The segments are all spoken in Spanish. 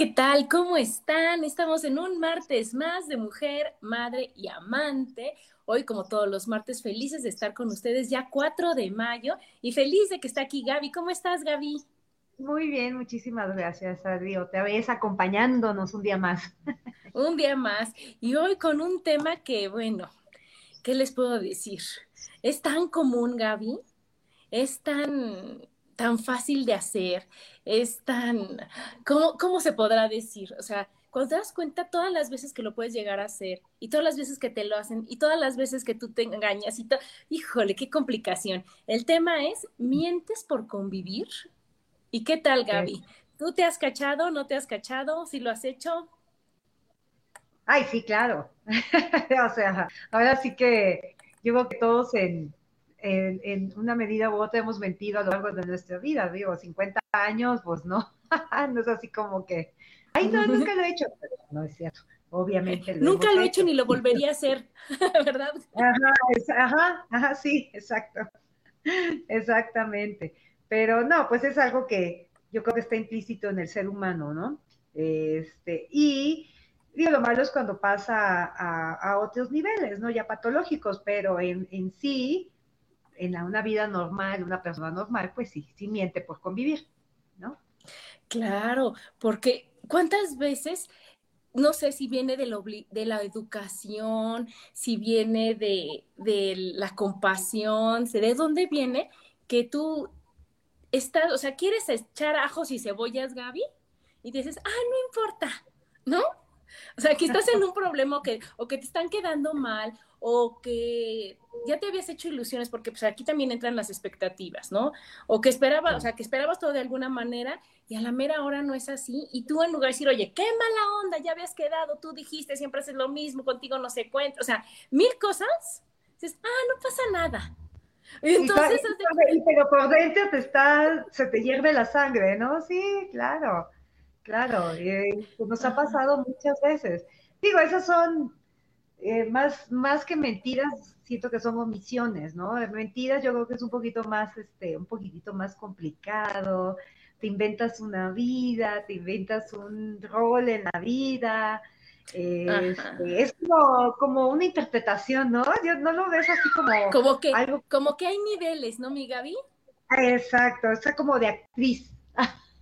¿Qué tal? ¿Cómo están? Estamos en un martes más de mujer, madre y amante. Hoy, como todos los martes, felices de estar con ustedes ya 4 de mayo y feliz de que está aquí Gaby. ¿Cómo estás, Gaby? Muy bien, muchísimas gracias, Adri. Te ves acompañándonos un día más. un día más. Y hoy con un tema que, bueno, ¿qué les puedo decir? Es tan común, Gaby. Es tan tan fácil de hacer, es tan, ¿cómo, ¿cómo se podrá decir? O sea, cuando te das cuenta todas las veces que lo puedes llegar a hacer y todas las veces que te lo hacen y todas las veces que tú te engañas y todo, híjole, qué complicación. El tema es, ¿mientes por convivir? ¿Y qué tal, Gaby? ¿Tú te has cachado? ¿No te has cachado? ¿Si lo has hecho? Ay, sí, claro. o sea, ahora sí que yo creo que todos en, en, una medida u otra hemos mentido a lo largo de nuestra vida, digo, 50 años, pues no, no es así como que, ay, no, nunca lo he hecho, pero no es cierto, obviamente. nunca lo he hecho, ni lo volvería a hacer, ¿verdad? Ajá, ajá, ajá, sí, exacto, exactamente, pero no, pues es algo que yo creo que está implícito en el ser humano, ¿no? Este, y digo, lo malo es cuando pasa a, otros niveles, ¿no? Ya patológicos, pero en, en sí, en una vida normal, una persona normal, pues sí, sí miente por convivir, ¿no? Claro, porque ¿cuántas veces, no sé si viene de, de la educación, si viene de, de la compasión, de dónde viene que tú estás, o sea, quieres echar ajos y cebollas, Gaby, y dices, ah, no importa, ¿no? O sea, que estás en un problema que, o que te están quedando mal, o que ya te habías hecho ilusiones, porque pues aquí también entran las expectativas, ¿no? O que esperabas, o sea, que esperabas todo de alguna manera y a la mera hora no es así. Y tú en lugar de decir, oye, qué mala onda, ya habías quedado, tú dijiste, siempre haces lo mismo, contigo no se cuenta, o sea, mil cosas, dices, ah, no pasa nada. Y entonces, pero por dentro te está, se te hierve la sangre, ¿no? Sí, claro. Claro, eh, pues, nos ha pasado muchas veces. Digo, esas son eh, más, más que mentiras, siento que son omisiones, ¿no? Mentiras yo creo que es un poquito más, este, un poquitito más complicado. Te inventas una vida, te inventas un rol en la vida. Este, es como, como, una interpretación, ¿no? Yo no lo ves así como, como que, como que hay niveles, ¿no, mi Gaby? Exacto, está como de actriz.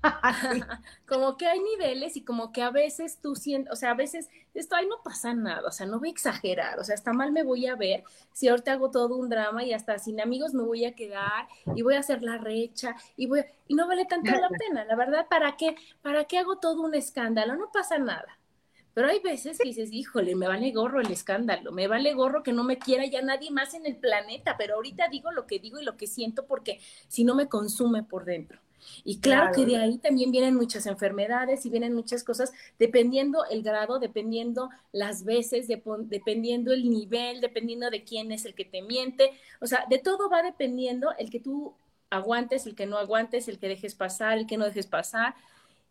como que hay niveles y como que a veces tú sientes, o sea, a veces esto ahí no pasa nada, o sea, no voy a exagerar, o sea, hasta mal me voy a ver si ahorita hago todo un drama y hasta sin amigos me voy a quedar y voy a hacer la recha y voy y no vale tanto la pena, la verdad, ¿para qué? ¿Para qué hago todo un escándalo? No pasa nada. Pero hay veces que dices, híjole, me vale gorro el escándalo, me vale gorro que no me quiera ya nadie más en el planeta, pero ahorita digo lo que digo y lo que siento porque si no me consume por dentro. Y claro, que de ahí también vienen muchas enfermedades y vienen muchas cosas, dependiendo el grado, dependiendo las veces, dependiendo el nivel, dependiendo de quién es el que te miente. O sea, de todo va dependiendo el que tú aguantes, el que no aguantes, el que dejes pasar, el que no dejes pasar.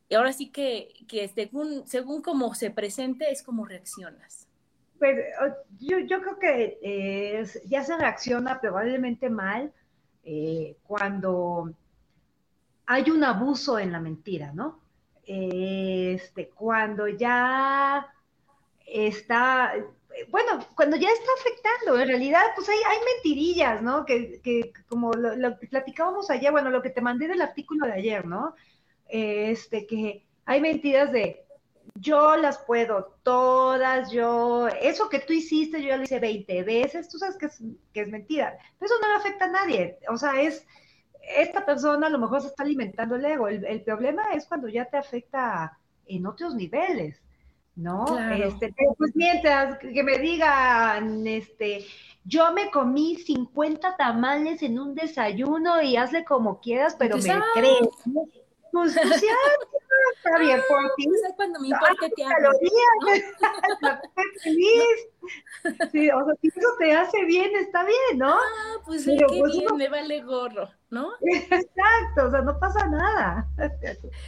Y ahora sí que, que según, según cómo se presente es como reaccionas. Pues yo, yo creo que eh, ya se reacciona probablemente mal eh, cuando hay un abuso en la mentira, ¿no? Este, cuando ya está, bueno, cuando ya está afectando, en realidad, pues hay, hay mentirillas, ¿no? Que, que como lo, platicábamos ayer, bueno, lo que te mandé del artículo de ayer, ¿no? Este, que hay mentiras de yo las puedo todas, yo, eso que tú hiciste, yo ya lo hice 20 veces, tú sabes que es, que es mentira, pero eso no le afecta a nadie, o sea, es, esta persona a lo mejor se está alimentando el ego, el, el problema es cuando ya te afecta en otros niveles, ¿no? Este, pues mientras que me digan, este, yo me comí 50 tamales en un desayuno y hazle como quieras, pero me crees. Pues, pues ya, está bien por ti. Pues cuando me importa te hago. feliz. Sí, o sea, si eso te hace bien, está bien, ¿no? Ah, pues sí, qué pues, bien, me vale gorro, ¿no? Exacto, o sea, no pasa nada.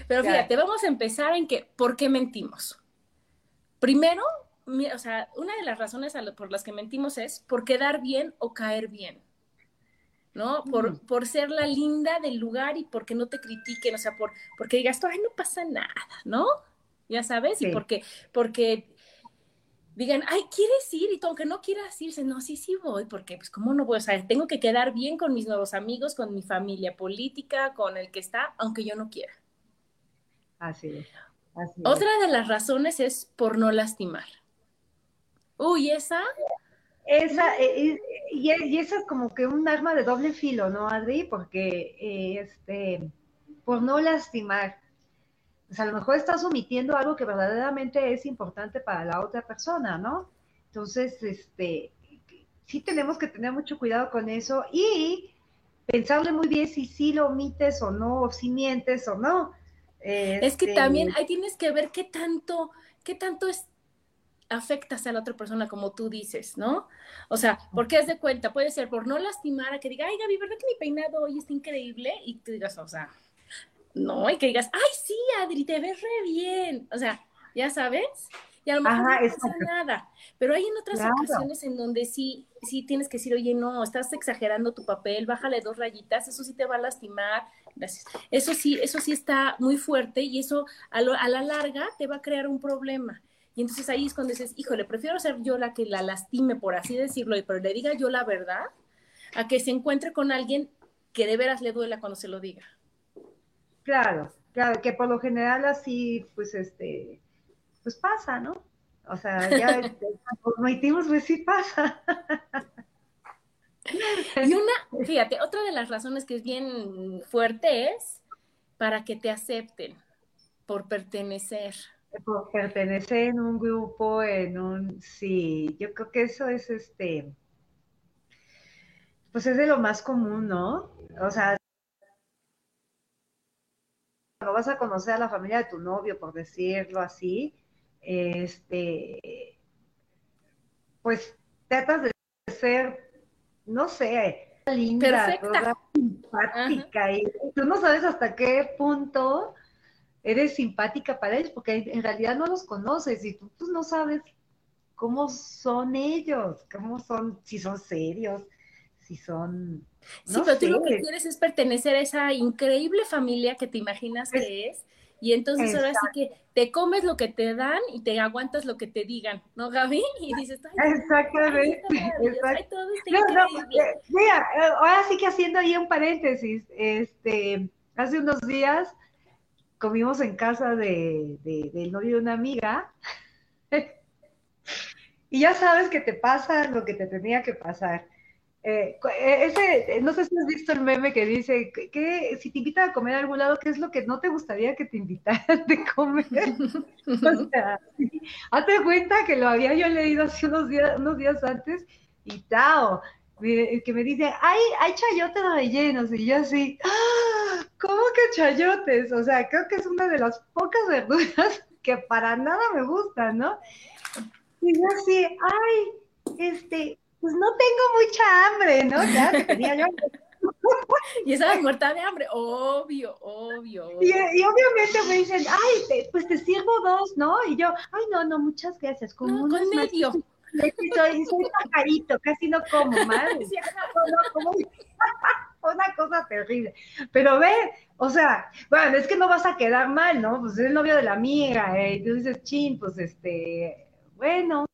Pero fíjate, vamos a empezar en que, ¿por qué mentimos? Primero, o sea, una de las razones por las que mentimos es por quedar bien o caer bien. ¿no? Por, mm. por ser la linda del lugar y porque no te critiquen, o sea, por, porque digas, ay, no pasa nada, ¿no? Ya sabes, y porque, porque digan, ay, ¿quieres ir? Y aunque no quieras irse, no, sí, sí voy, porque, pues, ¿cómo no voy? O sea, tengo que quedar bien con mis nuevos amigos, con mi familia política, con el que está, aunque yo no quiera. Así es. Otra de las razones es por no lastimar. Uy, esa esa, eh, y, y, esa es como que un arma de doble filo, ¿no, Adri? Porque, eh, este, por no lastimar, o sea, a lo mejor estás omitiendo algo que verdaderamente es importante para la otra persona, ¿no? Entonces, este, sí tenemos que tener mucho cuidado con eso y pensarle muy bien si sí lo omites o no, o si mientes o no. es que también este ahí tienes que ver qué tanto, qué tanto es afectas a la otra persona como tú dices, ¿no? O sea, porque es de cuenta, puede ser por no lastimar a que diga, ay Gaby, ¿verdad que mi peinado hoy está increíble? Y tú digas, o sea, no, y que digas, ay sí, Adri, te ves re bien. O sea, ya sabes, y a lo mejor no pasa nada. Pero hay en otras ocasiones en donde sí, sí tienes que decir, oye, no, estás exagerando tu papel, bájale dos rayitas, eso sí te va a lastimar. Gracias. Eso sí, eso sí está muy fuerte y eso a, a la larga te va a crear un problema. Y entonces ahí es cuando dices, híjole, prefiero ser yo la que la lastime, por así decirlo, pero le diga yo la verdad, a que se encuentre con alguien que de veras le duela cuando se lo diga. Claro, claro, que por lo general así, pues este, pues pasa, ¿no? O sea, ya omitimos, pues sí pasa. Y una, fíjate, otra de las razones que es bien fuerte es para que te acepten por pertenecer por pertenecer en un grupo, en un, sí, yo creo que eso es este, pues es de lo más común, ¿no? O sea, cuando vas a conocer a la familia de tu novio, por decirlo así, este, pues tratas de ser, no sé, linda, simpática, y tú no sabes hasta qué punto eres simpática para ellos, porque en realidad no los conoces y tú pues, no sabes cómo son ellos, cómo son, si son serios, si son... sí, pero tú lo que quieres es pertenecer a esa increíble familia que te imaginas que es. Y entonces ahora sí que te comes lo que te dan y te aguantas lo que te digan, ¿no, Gaby? Y dices, Exactamente. mira, ahora sí que haciendo ahí un paréntesis, este, hace unos días comimos en casa de, del novio de una amiga. y ya sabes que te pasa lo que te tenía que pasar. Eh, eh, ese, no sé si has visto el meme que dice que, si te invitan a comer a algún lado, ¿qué es lo que no te gustaría que te invitaran de comer? o sea, hazte cuenta que lo había yo leído hace unos días, unos días antes y tao, que me dice, hay, hay chayotes rellenos, y yo así, ¡Ah! ¿cómo que chayotes? O sea, creo que es una de las pocas verduras que para nada me gustan, ¿no? Y yo así, ay, este, pues no tengo mucha hambre, ¿no? Ya que tenía yo. y estaba muerta de hambre, obvio, obvio. Y, obviamente me dicen, ay, pues te sirvo dos, ¿no? Y yo, ay, no, no, muchas gracias. Con, no, con medio. Soy, soy pajarito, casi no como, más Una cosa terrible. Pero ve, o sea, bueno, es que no vas a quedar mal, ¿no? Pues es el novio de la amiga, eh, y tú dices, chin, pues este, bueno,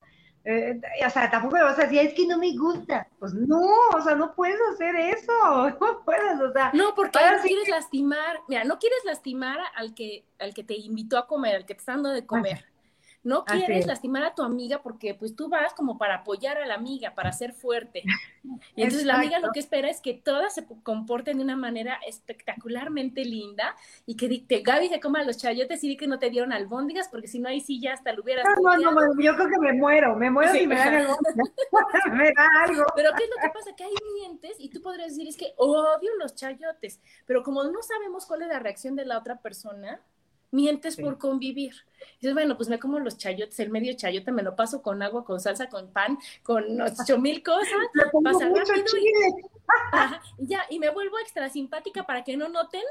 eh, o sea, tampoco le vas a decir, es que no me gusta. Pues no, o sea, no puedes hacer eso, no puedes, o sea. No, porque no quieres lastimar, mira, no quieres lastimar al que, al que te invitó a comer, al que te está dando de comer. No quieres lastimar a tu amiga porque pues tú vas como para apoyar a la amiga, para ser fuerte. Y entonces la amiga lo que espera es que todas se comporten de una manera espectacularmente linda y que te, Gaby se coma los chayotes y di que no te dieron albóndigas porque si no ahí sí ya hasta lo hubieras No, no, no, yo creo que me muero, me muero si me dan albóndigas. me da algo. Pero ¿qué es lo que pasa? Que hay mientes y tú podrías decir es que odio los chayotes, pero como no sabemos cuál es la reacción de la otra persona, mientes por convivir. dices, bueno, pues me como los chayotes, el medio chayote me lo paso con agua, con salsa, con pan, con ocho mil cosas, pasa rápido y, ya, y me vuelvo extra simpática para que no noten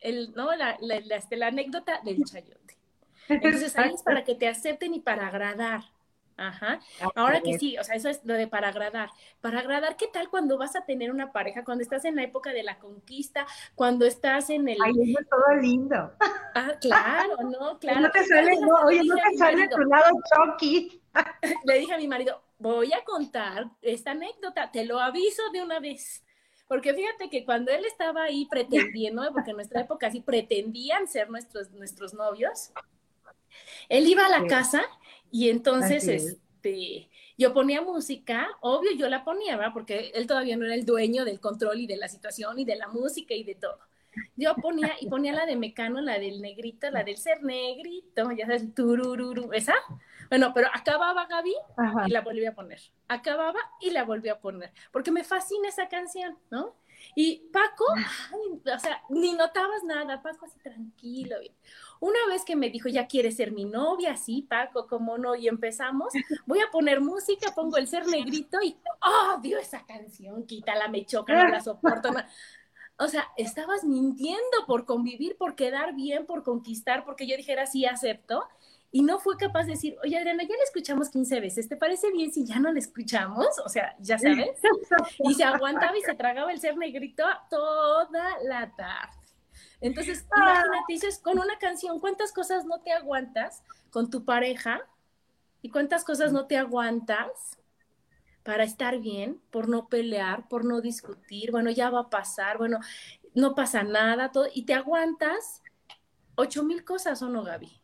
el, ¿no? la, la, la, este, la anécdota del chayote. Entonces ahí es para que te acepten y para agradar. Ajá. Ahora que sí, o sea, eso es lo de para agradar. Para agradar, ¿qué tal cuando vas a tener una pareja? Cuando estás en la época de la conquista, cuando estás en el. Ay, eso es todo lindo. Ah, claro, no, claro. No te sale, no, oye, no te sale tu lado choqui. Le dije a mi marido, voy a contar esta anécdota, te lo aviso de una vez. Porque fíjate que cuando él estaba ahí pretendiendo, porque en nuestra época sí pretendían ser nuestros, nuestros novios, él iba a la casa y entonces, este, yo ponía música, obvio yo la ponía, ¿verdad? Porque él todavía no era el dueño del control y de la situación y de la música y de todo. Yo ponía, y ponía la de Mecano, la del negrito, la del ser negrito, ya sabes, turururu, ¿esa? Bueno, pero acababa Gaby y la volví a poner. Acababa y la volví a poner. Porque me fascina esa canción, ¿no? Y Paco, o sea, ni notabas nada, Paco así tranquilo. Una vez que me dijo, ya quieres ser mi novia, sí, Paco, cómo no, y empezamos, voy a poner música, pongo el ser negrito y odio esa canción, quítala, me choca, no la soporto. O sea, estabas mintiendo por convivir, por quedar bien, por conquistar, porque yo dijera, sí, acepto. Y no fue capaz de decir, oye, Adriana, ya la escuchamos 15 veces, ¿te parece bien si ya no la escuchamos? O sea, ya sabes. Y se aguantaba y se tragaba el ser negrito toda la tarde. Entonces, ah. imagínate, dices, con una canción, ¿cuántas cosas no te aguantas con tu pareja? ¿Y cuántas cosas no te aguantas para estar bien, por no pelear, por no discutir? Bueno, ya va a pasar, bueno, no pasa nada, todo, y te aguantas ocho mil cosas, ¿o no, Gaby?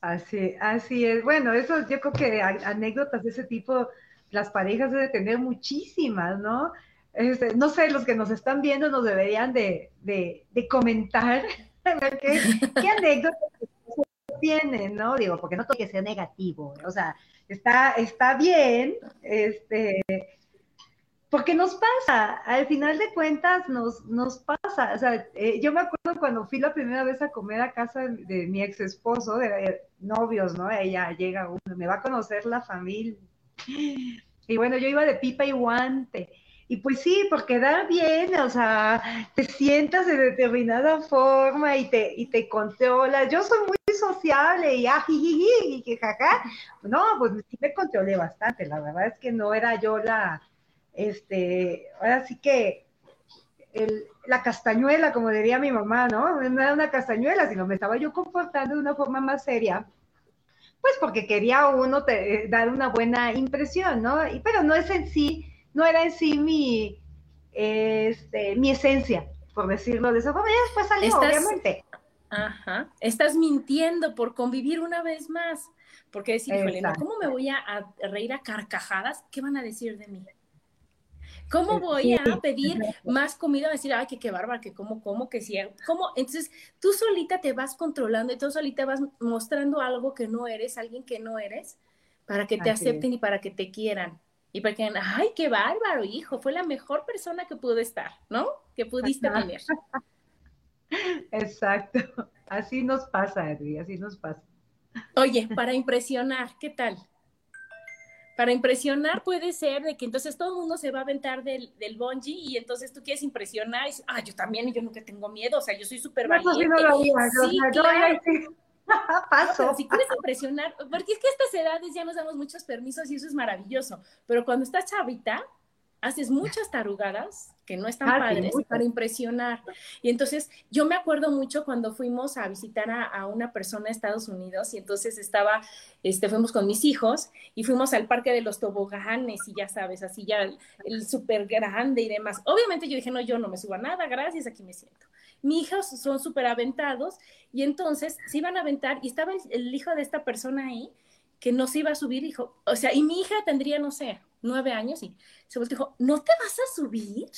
Así, así es. Bueno, eso yo creo que anécdotas de ese tipo, las parejas deben tener muchísimas, ¿no? Este, no sé, los que nos están viendo nos deberían de, comentar ¿qué, qué anécdotas tienen, ¿no? Digo, porque no todo que sea negativo, o sea, está, está bien, este, porque nos pasa, al final de cuentas nos, nos pasa, o sea, eh, yo me acuerdo cuando fui la primera vez a comer a casa de, mi ex esposo, de, novios, ¿no? Ella llega uno, me va a conocer la familia. Y bueno, yo iba de pipa y guante. Y pues sí, porque da bien, o sea, te sientas de determinada forma y te, y te controlas. Yo soy muy sociable y ajijiji ah, y que jaja. No, pues sí me controlé bastante. La verdad es que no era yo la, este, ahora sí que el, la castañuela, como diría mi mamá, ¿no? No era una castañuela, sino me estaba yo comportando de una forma más seria pues porque quería uno te, dar una buena impresión, ¿no? Y, pero no es en sí no era en sí mi, este, mi esencia, por decirlo de esa forma. Y después salió, obviamente. Ajá. Estás mintiendo por convivir una vez más. Porque decir, híjole, ¿cómo me voy a, reír a carcajadas? ¿Qué van a decir de mí? ¿Cómo voy a pedir más comida? A decir, ay, que qué bárbara, que cómo, cómo, que sí. ¿Cómo? Entonces, tú solita te vas controlando y tú solita vas mostrando algo que no eres, alguien que no eres, para que te acepten y para que te quieran. Y porque, ay, qué bárbaro, hijo, fue la mejor persona que pudo estar, ¿no? Que pudiste tener. Exacto. Así nos pasa, Edri, así nos pasa. Oye, para impresionar, ¿qué tal? Para impresionar puede ser de que entonces todo el mundo se va a aventar del, del bungee y entonces tú quieres impresionar y ah, yo también, y yo nunca tengo miedo, o sea, yo soy súper valiente. sí, claro. Paso. Si quieres impresionar, porque es que a estas edades ya nos damos muchos permisos y eso es maravilloso, pero cuando estás chavita, haces muchas tarugadas que no están ah, padres para impresionar. Y entonces yo me acuerdo mucho cuando fuimos a visitar a, una persona de Estados Unidos y entonces estaba, este, fuimos con mis hijos y fuimos al parque de los toboganes y ya sabes, así ya el, súper grande y demás. Obviamente yo dije, no, yo no me subo a nada, gracias, aquí me siento. Mis hijos son súper aventados y entonces se iban a aventar y estaba el, hijo de esta persona ahí que no se iba a subir, hijo, o sea, y mi hija tendría, no sé, nueve años y se volteó y dijo, ¿no te vas a subir?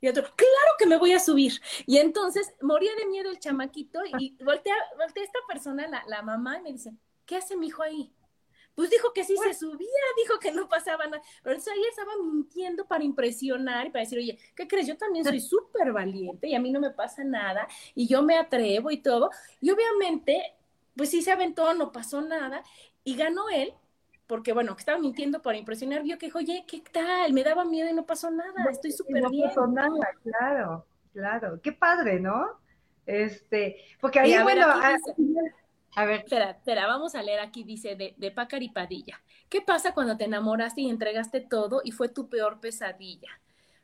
Y otro, claro que me voy a subir. Y entonces moría de miedo el chamaquito y voltea, voltea esta persona, la, la, mamá, y me dice, ¿qué hace mi hijo ahí? Pues dijo que sí se subía, dijo que no pasaba nada. Pero entonces ahí estaba mintiendo para impresionar y para decir, oye, ¿qué crees? Yo también soy súper valiente y a mí no me pasa nada y yo me atrevo y todo. Y obviamente, pues sí se aventó, no pasó nada y ganó él porque bueno, que estaba mintiendo para impresionar, vio que dijo, oye, ¿qué tal? Me daba miedo y no pasó nada, estoy súper bien. No pasó nada, claro, claro. Qué padre, ¿no? Este, porque ahí, bueno, ah, a, ver. Espera, espera, vamos a leer aquí, dice, de, de Pácar y Padilla. ¿Qué pasa cuando te enamoraste y entregaste todo y fue tu peor pesadilla?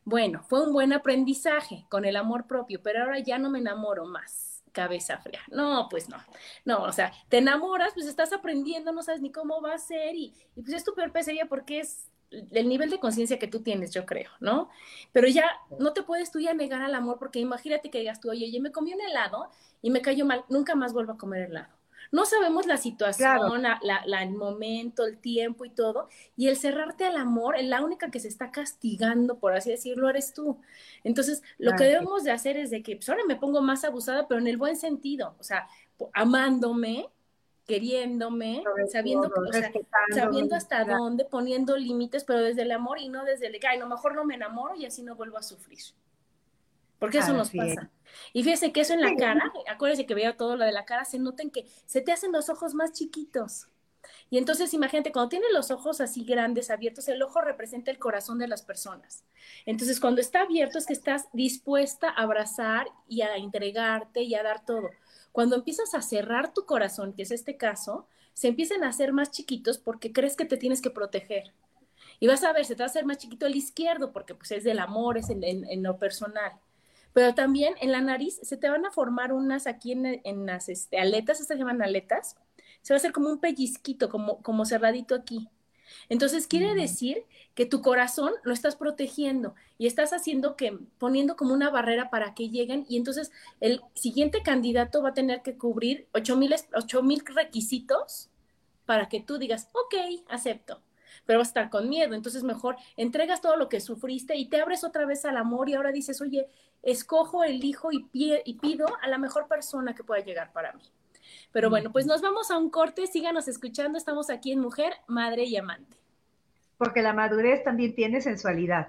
Bueno, fue un buen aprendizaje con el amor propio, pero ahora ya no me enamoro más cabeza fría. No, pues no, no, o sea, te enamoras, pues estás aprendiendo, no sabes ni cómo va a ser y, pues es tu peor pesadilla porque es el nivel de conciencia que tú tienes, yo creo, ¿no? Pero ya no te puedes tú ya negar al amor porque imagínate que digas tú, oye, yo me comí un helado y me cayó mal, nunca más vuelvo a comer helado. No sabemos la situación, la, el momento, el tiempo y todo. Y el cerrarte al amor, la única que se está castigando, por así decirlo, eres tú. Entonces, lo que debemos de hacer es de que, pues ahora me pongo más abusada, pero en el buen sentido, o sea, amándome, queriéndome, sabiendo, sabiendo hasta dónde, poniendo límites, pero desde el amor y no desde el que, ay, a lo mejor no me enamoro y así no vuelvo a sufrir. Porque eso nos pasa. Y fíjese que eso en la cara, acuérdese que veo todo lo de la cara, se noten que se te hacen los ojos más chiquitos. Y entonces imagínate, cuando tienes los ojos así grandes, abiertos, el ojo representa el corazón de las personas. Entonces, cuando está abierto es que estás dispuesta a abrazar y a entregarte y a dar todo. Cuando empiezas a cerrar tu corazón, que es este caso, se empiezan a hacer más chiquitos porque crees que te tienes que proteger. Y vas a ver, se te va a hacer más chiquito el izquierdo porque pues es del amor, es en lo personal pero también en la nariz se te van a formar unas aquí en, las este, aletas, estas se llaman aletas, se va a hacer como un pellizquito, como, como cerradito aquí. Entonces quiere decir que tu corazón lo estás protegiendo y estás haciendo que, poniendo como una barrera para que lleguen y entonces el siguiente candidato va a tener que cubrir 8 mil requisitos para que tú digas, ok, acepto pero vas a estar con miedo. Entonces mejor entregas todo lo que sufriste y te abres otra vez al amor y ahora dices, oye, escojo, elijo y, y pido a la mejor persona que pueda llegar para mí. Pero bueno, pues nos vamos a un corte, síganos escuchando, estamos aquí en Mujer, Madre y Amante. Porque la madurez también tiene sensualidad.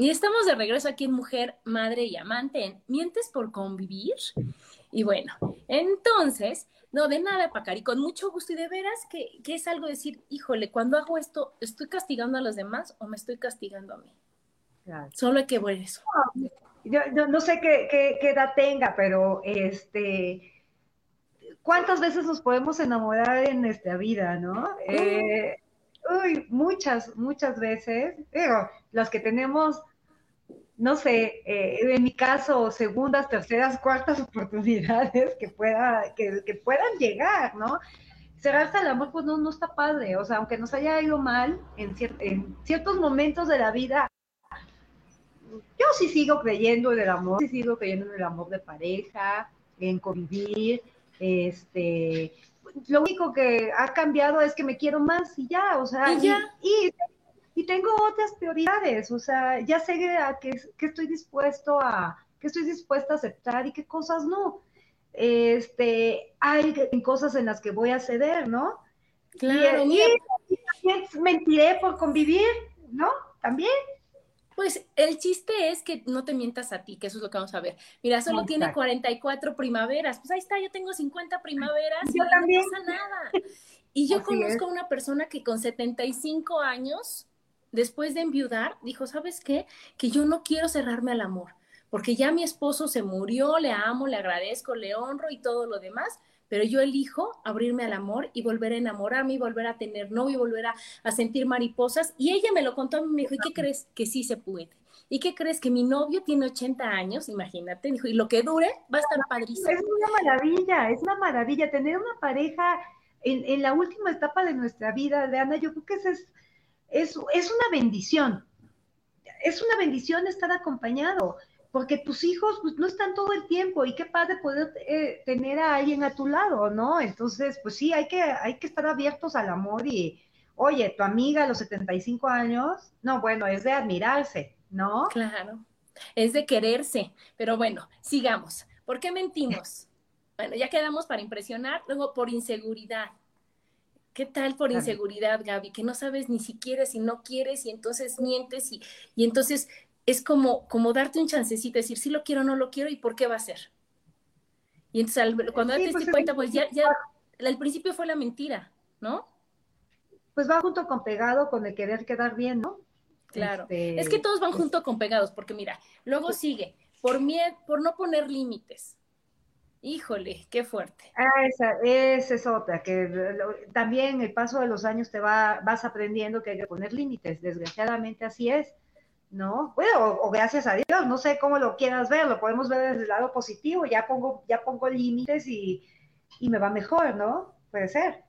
Y estamos de regreso aquí en Mujer, Madre y Amante en Mientes por Convivir. Y bueno, entonces, no, de nada, Pacari, con mucho gusto y de veras que, que es algo decir, híjole, cuando hago esto, ¿estoy castigando a los demás o me estoy castigando a mí? Solo hay que ver eso. Yo, no sé qué, qué, edad tenga, pero este, ¿cuántas veces nos podemos enamorar en nuestra vida, no? Eh, uy, muchas, muchas veces, pero las que tenemos no sé, eh, en mi caso, segundas, terceras, cuartas oportunidades que, pueda, que, puedan llegar, ¿no? Cerrarse al amor, pues no, no está padre, o sea, aunque nos haya ido mal en, en ciertos momentos de la vida, yo sí sigo creyendo en el amor, sí sigo creyendo en el amor de pareja, en convivir, este, lo único que ha cambiado es que me quiero más y ya, o sea, y, y y tengo otras prioridades, o sea, ya sé a qué, estoy dispuesto a, qué estoy dispuesta a aceptar y qué cosas no. Este, hay cosas en las que voy a ceder, ¿no? Claro, y, también mentiré por convivir, ¿no? También. Pues el chiste es que no te mientas a ti, que eso es lo que vamos a ver. Mira, solo tiene 44 primaveras. Pues ahí está, yo tengo 50 primaveras y también. no pasa nada. Y yo conozco a una persona que con 75 años después de enviudar, dijo, ¿sabes qué? Que yo no quiero cerrarme al amor, porque ya mi esposo se murió, le amo, le agradezco, le honro y todo lo demás, pero yo elijo abrirme al amor y volver a enamorarme y volver a tener novio y volver a, sentir mariposas. Y ella me lo contó a mí, me dijo, ¿y qué crees? Que sí se puede. ¿Y qué crees? Que mi novio tiene 80 años, imagínate, dijo, y lo que dure va a estar padrísimo. Es una maravilla, es una maravilla tener una pareja en, en la última etapa de nuestra vida, de Ana, yo creo que ese es es, una bendición. Es una bendición estar acompañado, porque tus hijos pues, no están todo el tiempo y qué padre poder eh, tener a alguien a tu lado, ¿no? Entonces, pues sí, hay que, hay que estar abiertos al amor y, oye, tu amiga a los 75 años, no, bueno, es de admirarse, ¿no? Claro, es de quererse, pero bueno, sigamos. ¿Por qué mentimos? Bueno, ya quedamos para impresionar, luego por inseguridad. ¿Qué tal por inseguridad, Gaby? Que no sabes ni siquiera si no quieres y entonces mientes y, y entonces es como, como darte un chancecito, decir si lo quiero o no lo quiero y por qué va a ser. Y entonces cuando te pues, cuenta, pues ya, ya, al principio fue la mentira, ¿no? Pues va junto con pegado con el querer quedar bien, ¿no? Claro. Es que este, todos van pues junto con pegados, porque mira, luego sigue, por miedo, por no poner límites. Híjole, qué fuerte. Ah, esa, esa, es otra, que también el paso de los años te va, vas aprendiendo que hay que poner límites. Desgraciadamente así es, ¿no? Bueno, o, gracias a Dios, no sé cómo lo quieras ver, lo podemos ver desde el lado positivo, ya pongo, ya pongo límites y, y me va mejor, ¿no? Puede ser.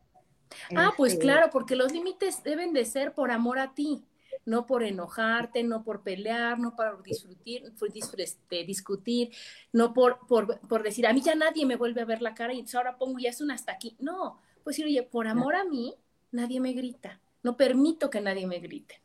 Ah, pues este claro, porque los límites deben de ser por amor a ti no por enojarte, no por pelear, no por disfrutir, este, discutir, no por, por, decir, a mí ya nadie me vuelve a ver la cara y entonces ahora pongo ya es un hasta aquí. No, pues decir, oye, por amor a mí, nadie me grita, no permito que nadie me grite.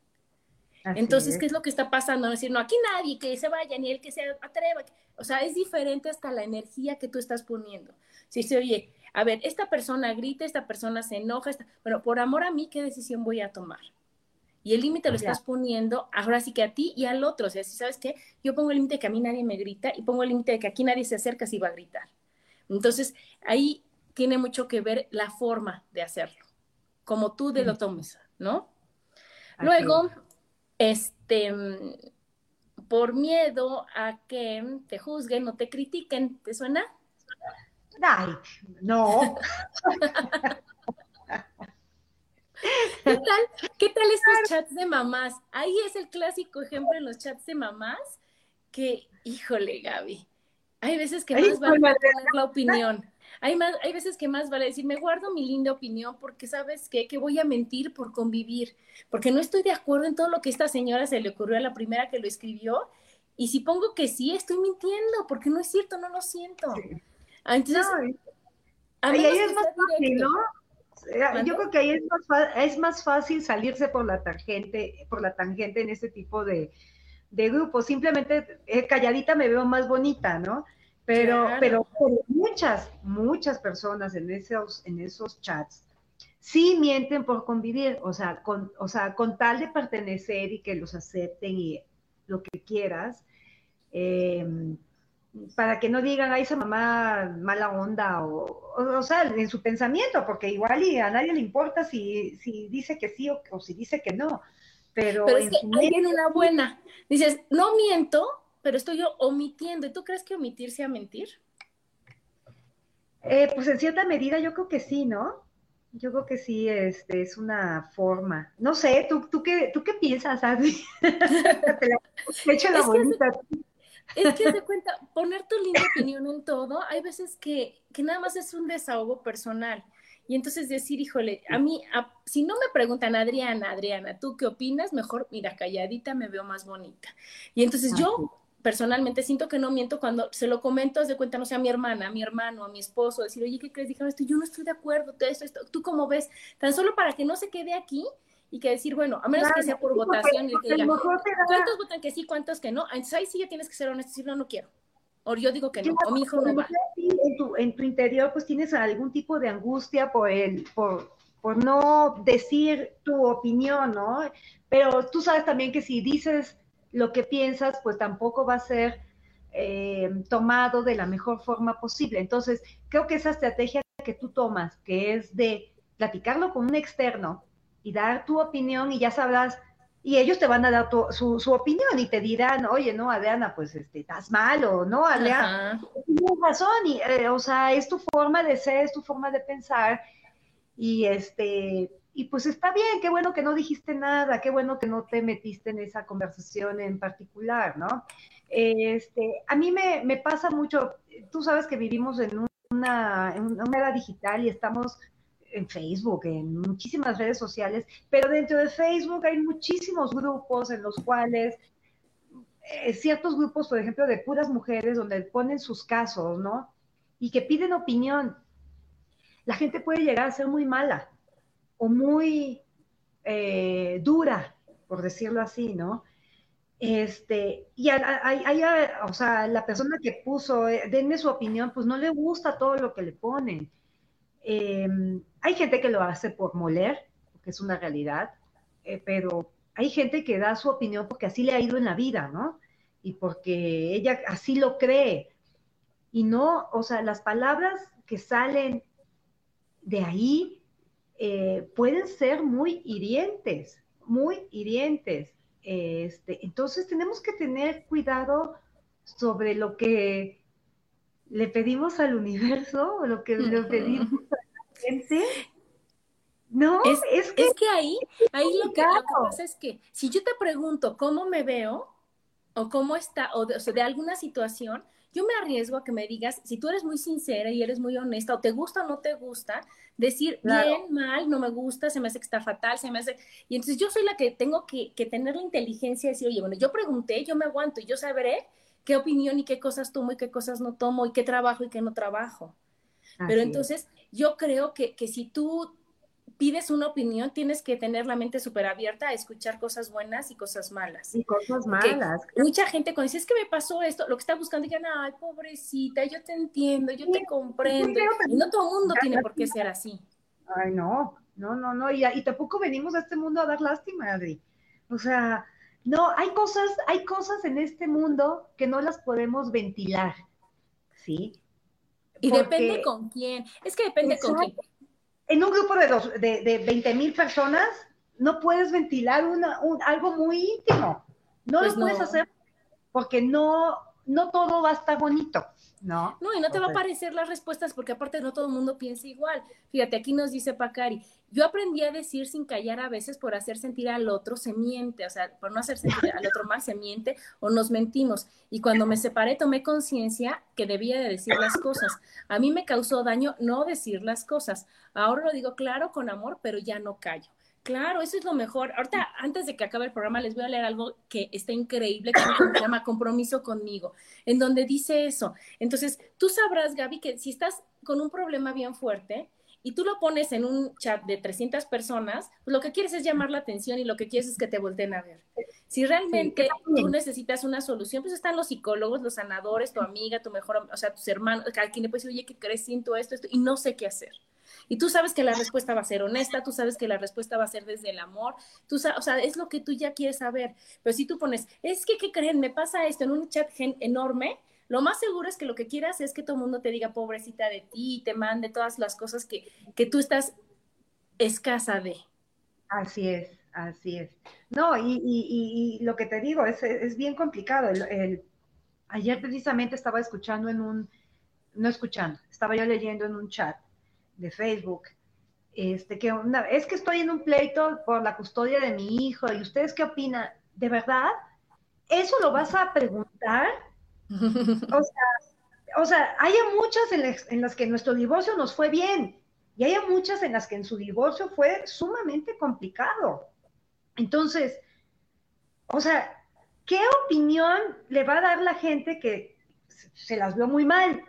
Entonces, ¿qué es lo que está pasando? No decir, no, aquí nadie, que se vaya, ni el que se atreva. O sea, es diferente hasta la energía que tú estás poniendo. Si se oye, a ver, esta persona grita, esta persona se enoja, bueno, por amor a mí, ¿qué decisión voy a tomar? Y el límite lo estás poniendo ahora sí que a ti y al otro. O sea, si sabes qué, yo pongo el límite de que a mí nadie me grita y pongo el límite de que aquí nadie se acerca si va a gritar. Entonces, ahí tiene mucho que ver la forma de hacerlo, como tú de lo tomes, ¿no? Luego, este, por miedo a que te juzguen o te critiquen, ¿te suena? Ay, no. ¿Qué tal? ¿Qué tal estos chats de mamás? Ahí es el clásico ejemplo en los chats de mamás que, híjole, Gaby, hay veces que más vale tener la opinión. Hay, más, hay veces que más vale decir, me guardo mi linda opinión porque sabes qué, que voy a mentir por convivir, porque no estoy de acuerdo en todo lo que esta señora se le ocurrió a la primera que lo escribió. Y si pongo que sí, estoy mintiendo, porque no es cierto, no lo siento. Ah, entonces, a mí es más fácil, ¿no? Eh, yo creo que ahí es más, es más fácil salirse por la tangente, por la tangente en ese tipo de, de grupos. Simplemente eh, calladita me veo más bonita, ¿no? Pero, pero, muchas, muchas personas en esos, en esos chats sí mienten por convivir, o sea, con, o sea, con tal de pertenecer y que los acepten y lo que quieras, em, para que no digan, a esa mamá mala onda, o, o, sea, en su pensamiento, porque igual y a nadie le importa si, si dice que sí o, si dice que no. Pero, pero es que hay una buena. Dices, no miento, pero estoy yo omitiendo. ¿Y tú crees que omitir sea mentir? Eh, pues en cierta medida yo creo que sí, ¿no? Yo creo que sí, este, es una forma. No sé, ¿tú, tú, qué, tú qué piensas, Adri? Te la, hecho la bonita. Es que te cuenta, poner tu linda opinión en todo, hay veces que, que nada más es un desahogo personal. Y entonces decir, híjole, a mí, si no me preguntan, Adriana, Adriana, ¿tú qué opinas? Mejor, mira, calladita me veo más bonita. Y entonces yo personalmente siento que no miento cuando se lo comento, de cuenta, no sé, a mi hermana, a mi hermano, a mi esposo, decir, oye, ¿qué crees? Dijeron esto, yo no estoy de acuerdo, esto, esto, tú cómo ves, tan solo para que no se quede aquí y que decir, bueno, a menos que sea por votación, y que diga, ¿cuántos votan que sí, cuántos que no? Entonces ahí sí ya tienes que ser honesto, decir, no, no quiero. O yo digo que no, o mi hijo no va. En tu, en tu interior, pues tienes algún tipo de angustia por el, por, por no decir tu opinión, ¿no? Pero tú sabes también que si dices lo que piensas, pues tampoco va a ser eh, tomado de la mejor forma posible. Entonces, creo que esa estrategia que tú tomas, que es de platicarlo con un externo y dar tu opinión y ya sabrás, y ellos te van a dar su, su, opinión y te dirán, oye, no, Adriana, pues este, estás mal o no, Adriana, tienes razón, y, eh, o sea, es tu forma de ser, es tu forma de pensar, y este, y pues está bien, qué bueno que no dijiste nada, qué bueno que no te metiste en esa conversación en particular, ¿no? Este, a mí me, me pasa mucho, tú sabes que vivimos en una, en una era digital y estamos en Facebook, en muchísimas redes sociales, pero dentro de Facebook hay muchísimos grupos en los cuales eh, ciertos grupos, por ejemplo, de puras mujeres, donde ponen sus casos, ¿no? Y que piden opinión. La gente puede llegar a ser muy mala o muy eh, dura, por decirlo así, ¿no? Este, y hay, o sea, la persona que puso, eh, denme su opinión, pues no le gusta todo lo que le ponen. Em, hay gente que lo hace por moler, porque es una realidad, eh, pero hay gente que da su opinión porque así le ha ido en la vida, ¿no? Y porque ella así lo cree. Y no, o sea, las palabras que salen de ahí eh, pueden ser muy hirientes, muy hirientes. Este, entonces tenemos que tener cuidado sobre lo que le pedimos al universo, lo que le pedimos gente. No, es, que, ahí, ahí lo que, pasa es que si yo te pregunto cómo me veo o cómo está, o o sea, de alguna situación, yo me arriesgo a que me digas, si tú eres muy sincera y eres muy honesta, o te gusta o no te gusta, decir bien, mal, no me gusta, se me hace que está fatal, se me hace... Y entonces yo soy la que tengo que, tener la inteligencia de decir, oye, bueno, yo pregunté, yo me aguanto y yo sabré qué opinión y qué cosas tomo y qué cosas no tomo y qué trabajo y qué no trabajo. Pero entonces yo creo que, que si tú pides una opinión, tienes que tener la mente súper abierta a escuchar cosas buenas y cosas malas. Y cosas malas. Mucha gente cuando dice, es que me pasó esto, lo que está buscando, digan, ay, pobrecita, yo te entiendo, yo te comprendo. Y no todo el mundo tiene por qué ser así. Ay, no, no, no, no. Y, y tampoco venimos a este mundo a dar lástima, Adri. O sea, no, hay cosas, hay cosas en este mundo que no las podemos ventilar, ¿sí? Y depende con quién. Es que depende con quién en un grupo de, dos, de, de 20 mil personas no puedes ventilar una, un, algo muy íntimo. No lo pues puedes hacer porque no, no todo va a estar bonito. ¿No? No, y no te va a parecer las respuestas porque aparte no todo el mundo piensa igual. Fíjate, aquí nos dice Pacari, yo aprendí a decir sin callar a veces por hacer sentir al otro se miente, o sea, por no hacer sentir al otro mal se miente o nos mentimos. Y cuando me separé tomé conciencia que debía de decir las cosas. A mí me causó daño no decir las cosas. Ahora lo digo claro, con amor, pero ya no callo. Claro, eso es lo mejor. Ahorita, antes de que acabe el programa, les voy a leer algo que está increíble, que se llama Compromiso conmigo, en donde dice eso. Entonces, tú sabrás, Gaby, que si estás con un problema bien fuerte y tú lo pones en un chat de 300 personas, pues lo que quieres es llamar la atención y lo que quieres es que te volteen a ver. Si realmente tú necesitas una solución, pues están los psicólogos, los sanadores, tu amiga, tu mejor, o sea, tus hermanos, a quien le puedes decir, oye, ¿qué crees? Siento esto, esto, y no sé qué hacer. Y tú sabes que la respuesta va a ser honesta, tú sabes que la respuesta va a ser desde el amor, tú o sea, es lo que tú ya quieres saber. Pero si tú pones, es que, ¿qué creen? Me pasa esto en un chat enorme, lo más seguro es que lo que quieras es que todo el mundo te diga pobrecita de ti y te mande todas las cosas que, que tú estás escasa de. Así es, así es. No, y, y, y lo que te digo es, es bien complicado. El, ayer precisamente estaba escuchando en un, no escuchando, estaba yo leyendo en un chat de Facebook, este, que una, es que estoy en un pleito por la custodia de mi hijo y ustedes qué opinan, ¿de verdad? ¿Eso lo vas a preguntar? O sea, o sea hay muchas en las, que nuestro divorcio nos fue bien y hay muchas en las que en su divorcio fue sumamente complicado. Entonces, o sea, ¿qué opinión le va a dar la gente que se las vio muy mal?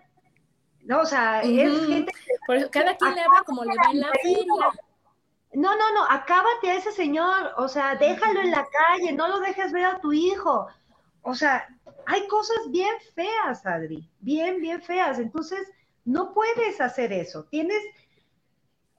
No, o sea, es gente Por cada quien le habla como le va en la feria. No, no, no, acábate a ese señor, o sea, déjalo en la calle, no lo dejes ver a tu hijo. O sea, hay cosas bien feas, Adri, bien, bien feas. Entonces, no puedes hacer eso. Tienes,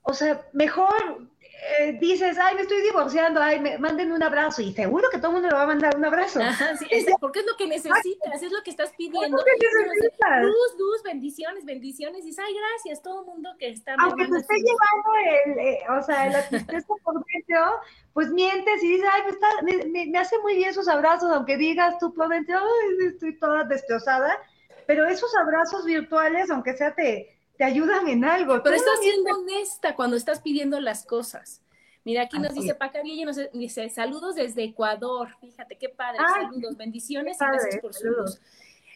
o sea, mejor eh, dices, ay, me estoy divorciando, ay, me, manden un abrazo, y seguro que todo el mundo le va a mandar un abrazo. sí, porque es lo que necesitas, es lo que estás pidiendo. Luz, luz, bendiciones, bendiciones, y ay, gracias, todo el mundo que está. Aunque te esté llevando el, eh, o sea, la tristeza por dentro, pues mientes y dices, ay, me, está, me, me, hace muy bien esos abrazos, aunque digas tú por dentro, ay, estoy toda destrozada, pero esos abrazos virtuales, aunque sea te te ayudan en algo. Pero estás siendo honesta cuando estás pidiendo las cosas. Mira, aquí nos dice Paca y nos dice saludos desde Ecuador. Fíjate qué padre, saludos, bendiciones y gracias por saludos.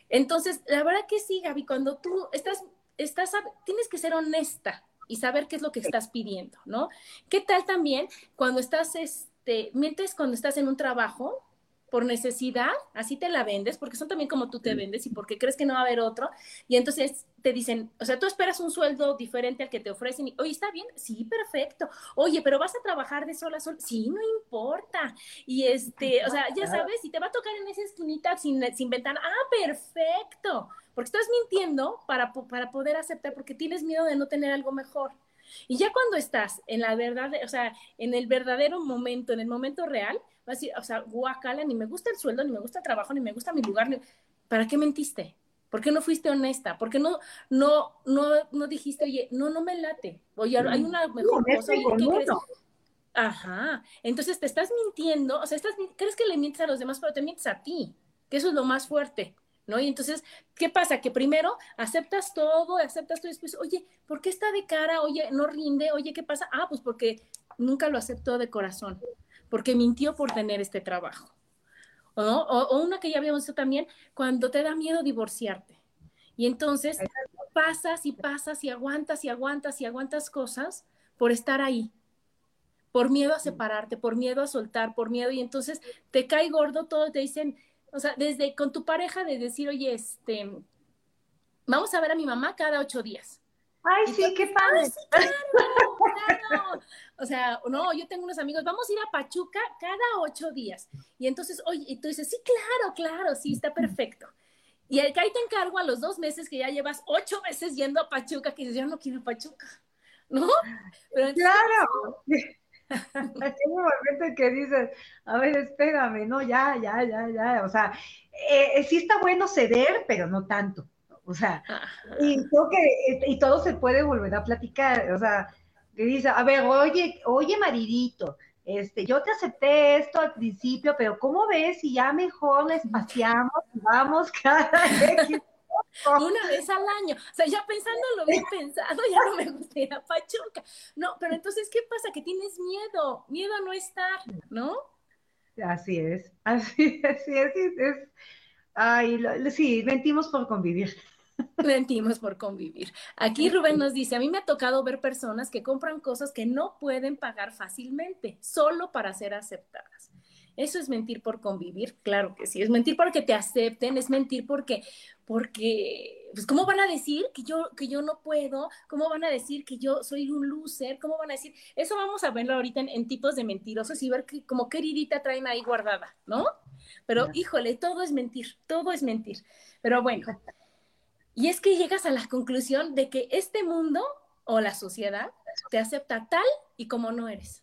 Entonces, la verdad que sí, Gaby, cuando tú estás, estás, tienes que ser honesta y saber qué es lo que estás pidiendo, ¿no? ¿Qué tal también cuando estás, este, mientes cuando estás en un trabajo? Por necesidad, así te la vendes, porque son también como tú te vendes y porque crees que no va a haber otro. Y entonces te dicen, o sea, tú esperas un sueldo diferente al que te ofrecen. Y, Oye, ¿está bien? Sí, perfecto. Oye, pero vas a trabajar de sol a sol. Sí, no importa. Y este, o sea, ya sabes, si te va a tocar en esa esquinita sin, sin ventana, ah, perfecto. Porque estás mintiendo para, para poder aceptar, porque tienes miedo de no tener algo mejor. Y ya cuando estás en la verdad, o sea, en el verdadero momento, en el momento real, vas a decir, o sea, guacala, ni me gusta el sueldo, ni me gusta el trabajo, ni me gusta mi lugar, ¿para qué mentiste? ¿Por qué no fuiste honesta? ¿Por qué no, no, no, no dijiste, oye, no, no me late? Oye, hay una mejor cosa. ¿qué crees? Ajá. Entonces te estás mintiendo, o sea, estás, crees que le mientes a los demás, pero te mientes a ti, que eso es lo más fuerte. ¿no? Y entonces, ¿qué pasa? Que primero aceptas todo, aceptas todo y después, oye, ¿por qué está de cara? Oye, no rinde, oye, ¿qué pasa? Ah, pues porque nunca lo aceptó de corazón, porque mintió por tener este trabajo. O, o, una que ya habíamos visto también, cuando te da miedo divorciarte. Y entonces pasas y pasas y aguantas y aguantas y aguantas cosas por estar ahí, por miedo a separarte, por miedo a soltar, por miedo, y entonces te cae gordo todo, te dicen, o sea, desde con tu pareja de decir, oye, este, vamos a ver a mi mamá cada ocho días. Ay, sí, qué padre. claro, O sea, no, yo tengo unos amigos, vamos a ir a Pachuca cada ocho días. Y entonces, oye, y tú dices, sí, claro, claro, sí, está perfecto. Y ahí te encargo a los dos meses que ya llevas ocho meses yendo a Pachuca, que dices, yo no quiero Pachuca, ¿no? Pero claro. Hay un momento que dices, a ver, espérame, no, ya, ya, ya, ya, o sea, eh, eh, sí está bueno ceder, pero no tanto, o sea, y, que, y todo se puede volver a platicar, o sea, que dice, a ver, oye, oye, maridito, este, yo te acepté esto al principio, pero ¿cómo ves si ya mejor les paseamos y vamos cada vez una vez al año. O sea, ya pensando lo bien pensado, ya no me gusta ir a Pachuca. No, pero entonces, ¿qué pasa? Que tienes miedo, miedo a no estar, ¿no? Así es, así, así es, es, ay, sí, mentimos por convivir. Mentimos por convivir. Aquí Rubén nos dice, a mí me ha tocado ver personas que compran cosas que no pueden pagar fácilmente, solo para ser aceptadas. Eso es mentir por convivir, claro que sí. Es mentir porque te acepten, es mentir porque, porque, pues, ¿cómo van a decir que yo, que yo no puedo? ¿Cómo van a decir que yo soy un loser? ¿Cómo van a decir? Eso vamos a verlo ahorita en, tipos de mentirosos y ver que, como qué heridita traen ahí guardada, ¿no? Pero, híjole, todo es mentir, todo es mentir. Pero bueno, y es que llegas a la conclusión de que este mundo o la sociedad te acepta tal y como no eres.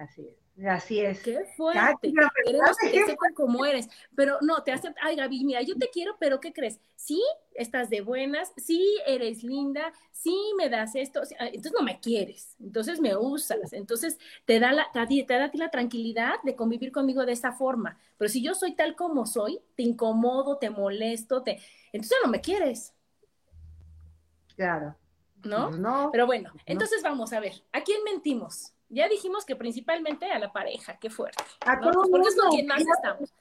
Así es. Así es. Qué fuerte. Queremos que te sepan cómo eres. Pero no, te acepta. Ay, Gaby, mira, yo te quiero, pero ¿qué crees? Sí, estás de buenas, sí, eres linda, sí, me das esto. Entonces no me quieres. Entonces me usas. Entonces te da, la, te, da a ti la tranquilidad de convivir conmigo de esa forma. Pero si yo soy tal como soy, te incomodo, te molesto, te. Entonces no me quieres. Claro. ¿No? No. Pero bueno, entonces vamos a ver, ¿a quién mentimos? Ya dijimos que principalmente a la pareja, qué fuerte. A todos Porque es con quien más estamos.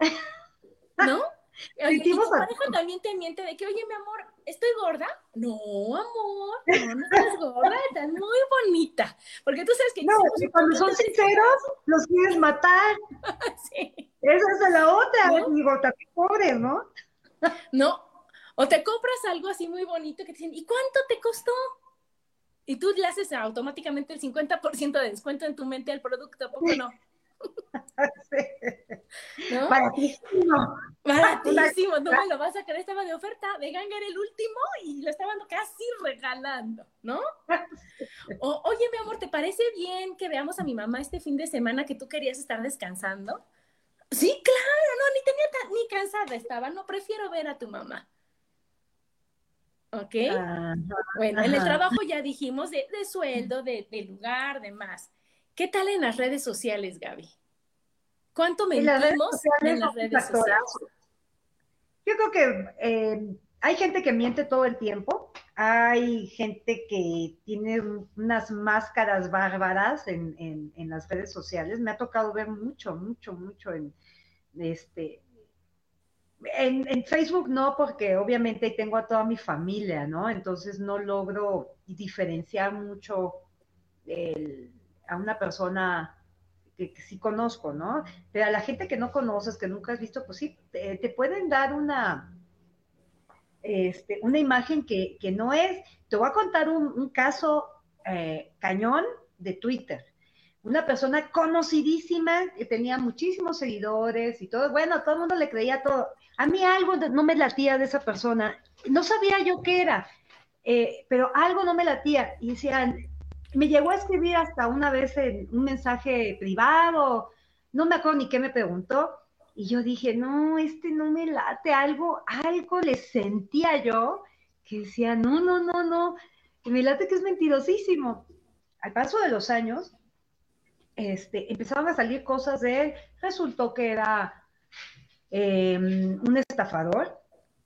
¿No? y tu pareja también te miente de que, oye, mi amor, ¿estoy gorda? No, amor, no, no estás gorda, estás muy bonita. Porque tú sabes que... No, cuando son sinceros, los quieres matar. sí. Esa es la otra, ¿No? digo, también pobre, ¿no? no, o te compras algo así muy bonito que te dicen, ¿y cuánto te costó? Y tú le haces automáticamente el 50% de descuento en tu mente al producto, ¿poco no? Sí. ¿No? Baratísimo. Baratísimo, no me lo vas a creer, estaba de oferta de Ganga el último y lo estaban casi regalando, ¿no? O, oye, mi amor, ¿te parece bien que veamos a mi mamá este fin de semana que tú querías estar descansando? Sí, claro, no, ni tenía ni cansada estaba, no prefiero ver a tu mamá. ¿Ok? bueno, en el trabajo ya dijimos de, sueldo, de, lugar, de más. ¿Qué tal en las redes sociales, Gaby? ¿Cuánto mentimos en las redes sociales? Yo creo que eh, hay gente que miente todo el tiempo, hay gente que tiene unas máscaras bárbaras en, en, en, las redes sociales. Me ha tocado ver mucho, mucho, mucho en este en, Facebook no, porque obviamente tengo a toda mi familia, ¿no? Entonces no logro diferenciar mucho a una persona que, sí conozco, ¿no? Pero a la gente que no conoces, que nunca has visto, pues sí, te, pueden dar una, este, una imagen que, no es. Te voy a contar un, caso eh, cañón de Twitter una persona conocidísima que tenía muchísimos seguidores y todo, bueno, todo el mundo le creía todo. A mí algo no me latía de esa persona, no sabía yo qué era, eh, pero algo no me latía. Y decían, me llegó a escribir hasta una vez en un mensaje privado, no me acuerdo ni qué me preguntó, y yo dije, no, este no me late, algo, algo le sentía yo que decía, no, no, no, no, me late que es mentirosísimo. Al paso de los años, este, empezaron a salir cosas de él, resultó que era em, un estafador,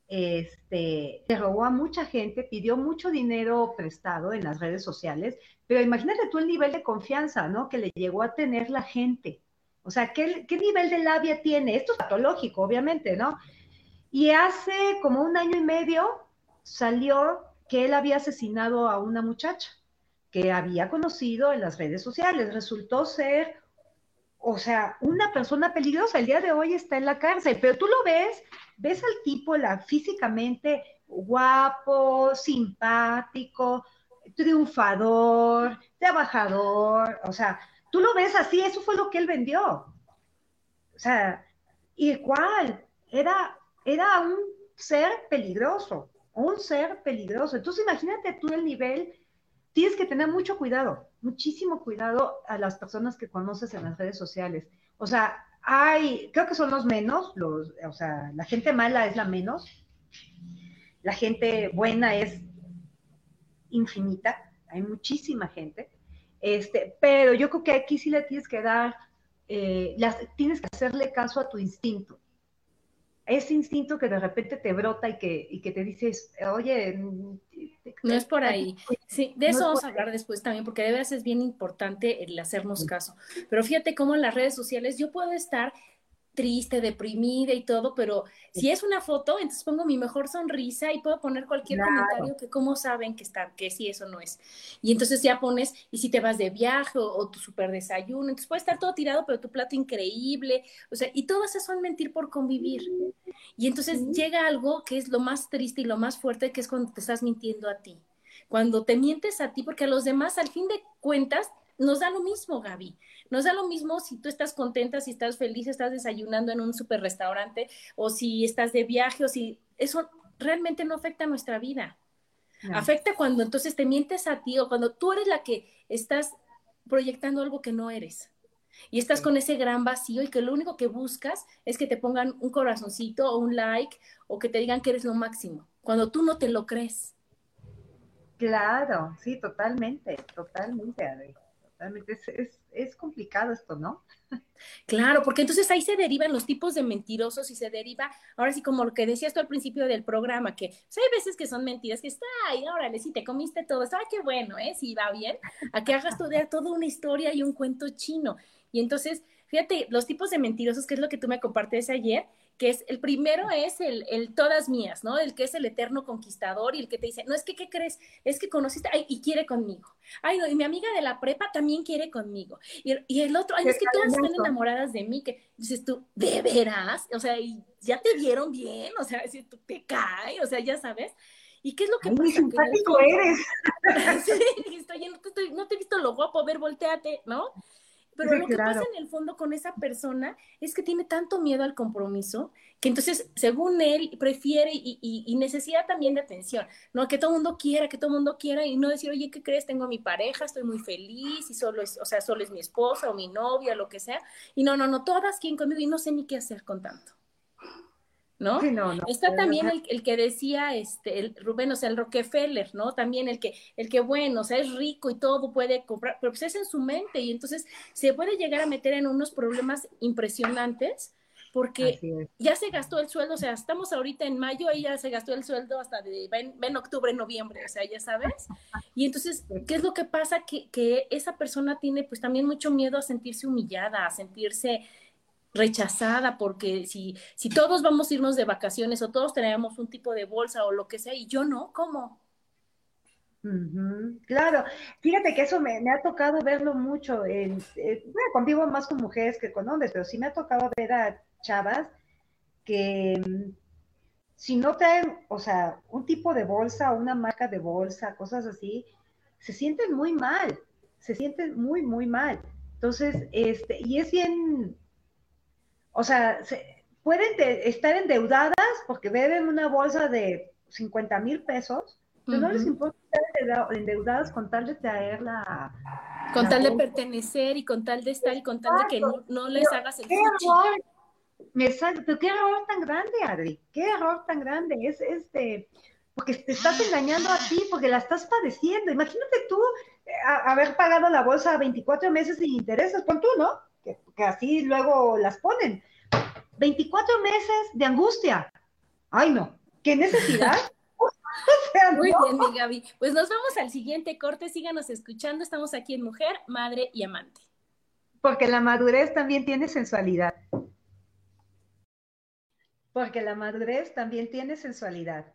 este, le robó a mucha gente, pidió mucho dinero prestado en las redes sociales, pero imagínate tú el nivel de confianza, ¿no? Que le llegó a tener la gente. O sea, ¿qué, qué nivel de labia tiene? Esto es patológico, obviamente, ¿no? Y hace como un año y medio salió que él había asesinado a una muchacha que había conocido en las redes sociales. Resultó ser, o sea, una persona peligrosa. El día de hoy está en la cárcel, pero tú lo ves, ves al tipo la, físicamente guapo, simpático, triunfador, trabajador, o sea, tú lo ves así, eso fue lo que él vendió. O sea, igual, era, era un ser peligroso, un ser peligroso. Entonces imagínate tú el nivel tienes que tener mucho cuidado, muchísimo cuidado a las personas que conoces en las redes sociales. O sea, hay, creo que son los menos, los, o sea, la gente mala es la menos, la gente buena es infinita, hay muchísima gente, este, pero yo creo que aquí sí le tienes que dar, eh, las, tienes que hacerle caso a tu instinto ese instinto que de repente te brota y que, y que te dices, oye, no es por ahí. Sí, de eso vamos a hablar después también, porque de verdad es bien importante el hacernos caso. Pero fíjate cómo en las redes sociales yo puedo estar triste, deprimida y todo, pero si es una foto, entonces pongo mi mejor sonrisa y puedo poner cualquier comentario que cómo saben que está, que si eso no es. Y entonces ya pones, y si te vas de viaje o, tu super desayuno, entonces puede estar todo tirado, pero tu plato increíble, o sea, y todas esas son mentir por convivir. Y entonces llega algo que es lo más triste y lo más fuerte, que es cuando te estás mintiendo a ti. Cuando te mientes a ti, porque a los demás, al fin de cuentas, nos da lo mismo, Gaby. Nos da lo mismo si tú estás contenta, si estás feliz, estás desayunando en un super restaurante o si estás de viaje o si eso realmente no afecta a nuestra vida. Afecta cuando entonces te mientes a ti o cuando tú eres la que estás proyectando algo que no eres. Y estás con ese gran vacío y que lo único que buscas es que te pongan un corazoncito o un like o que te digan que eres lo máximo, cuando tú no te lo crees. Claro, sí, totalmente, totalmente, Adri. Es, es, complicado esto, ¿no? Claro, porque entonces ahí se derivan los tipos de mentirosos y se deriva, ahora sí, como lo que decías tú al principio del programa, que pues, hay veces que son mentiras, que está, ay, órale, si te comiste todo, está, qué bueno, ¿eh? Si va bien, a que hagas toda, toda una historia y un cuento chino. Y entonces, fíjate, los tipos de mentirosos, que es lo que tú me compartes ayer, que es el primero es el, el, todas mías, ¿no? El que es el eterno conquistador y el que te dice, no es que, ¿qué crees? Es que conociste, ay, y quiere conmigo. Ay, no, y mi amiga de la prepa también quiere conmigo. Y, y el otro, ay, es que todas están enamoradas de mí, que dices tú, ¿de veras? O sea, y ya te vieron bien, o sea, si tú te cae, o sea, ya sabes. ¿Y qué es lo que Muy simpático eres. sí, estoy, no, te, no te he visto lo guapo, a ver, volteate, ¿no? Pero lo que pasa en el fondo con esa persona es que tiene tanto miedo al compromiso que entonces, según él, prefiere y, y, necesita también de atención, ¿no? Que todo el mundo quiera, que todo el mundo quiera y no decir, oye, ¿qué crees? Tengo a mi pareja, estoy muy feliz y solo es, o sea, solo es mi esposa o mi novia, lo que sea. Y no, no, no, todas quieren conmigo y no sé ni qué hacer con tanto. ¿No? Está también el, que decía este, el Rubén, o sea, el Rockefeller, ¿no? También el que, el que, bueno, o sea, es rico y todo puede comprar, pero pues es en su mente y entonces se puede llegar a meter en unos problemas impresionantes porque ya se gastó el sueldo, o sea, estamos ahorita en mayo y ya se gastó el sueldo hasta de, ven, ven octubre, noviembre, o sea, ya sabes. Y entonces, ¿qué es lo que pasa? Que, que esa persona tiene pues también mucho miedo a sentirse humillada, a sentirse rechazada porque si, si todos vamos a irnos de vacaciones o todos tenemos un tipo de bolsa o lo que sea y yo no, ¿cómo? Claro, fíjate que eso me, ha tocado verlo mucho. En, bueno, convivo más con mujeres que con hombres, pero sí me ha tocado ver a chavas que mm, si no traen, o sea, un tipo de bolsa, una marca de bolsa, cosas así, se sienten muy mal, se sienten muy, muy mal. Entonces, este, y es bien, o sea, pueden estar endeudadas porque beben una bolsa de 50 mil pesos, pero no les importa estar endeudadas con tal de traerla. Con tal de pertenecer y con tal de estar y con tal de que no, les hagas el qué error, Exacto, qué error tan grande, Adri, qué error tan grande. Es este, porque te estás engañando a ti, porque la estás padeciendo. Imagínate tú eh, haber pagado la bolsa 24 meses sin intereses, con tú, ¿no? Que, así luego las ponen. 24 meses de angustia. Ay, no, qué necesidad. Muy bien, mi Gaby. Pues nos vamos al siguiente corte. Síganos escuchando. Estamos aquí en Mujer, Madre y Amante. Porque la madurez también tiene sensualidad. Porque la madurez también tiene sensualidad.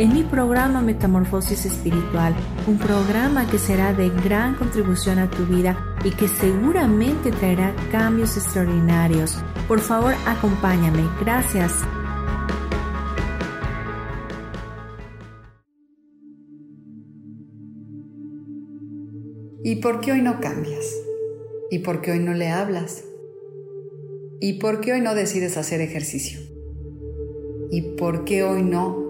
en mi programa Metamorfosis Espiritual, un programa que será de gran contribución a tu vida y que seguramente traerá cambios extraordinarios. Por favor, acompáñame. Gracias. ¿Y por qué hoy no cambias? ¿Y por qué hoy no le hablas? ¿Y por qué hoy no decides hacer ejercicio? ¿Y por qué hoy no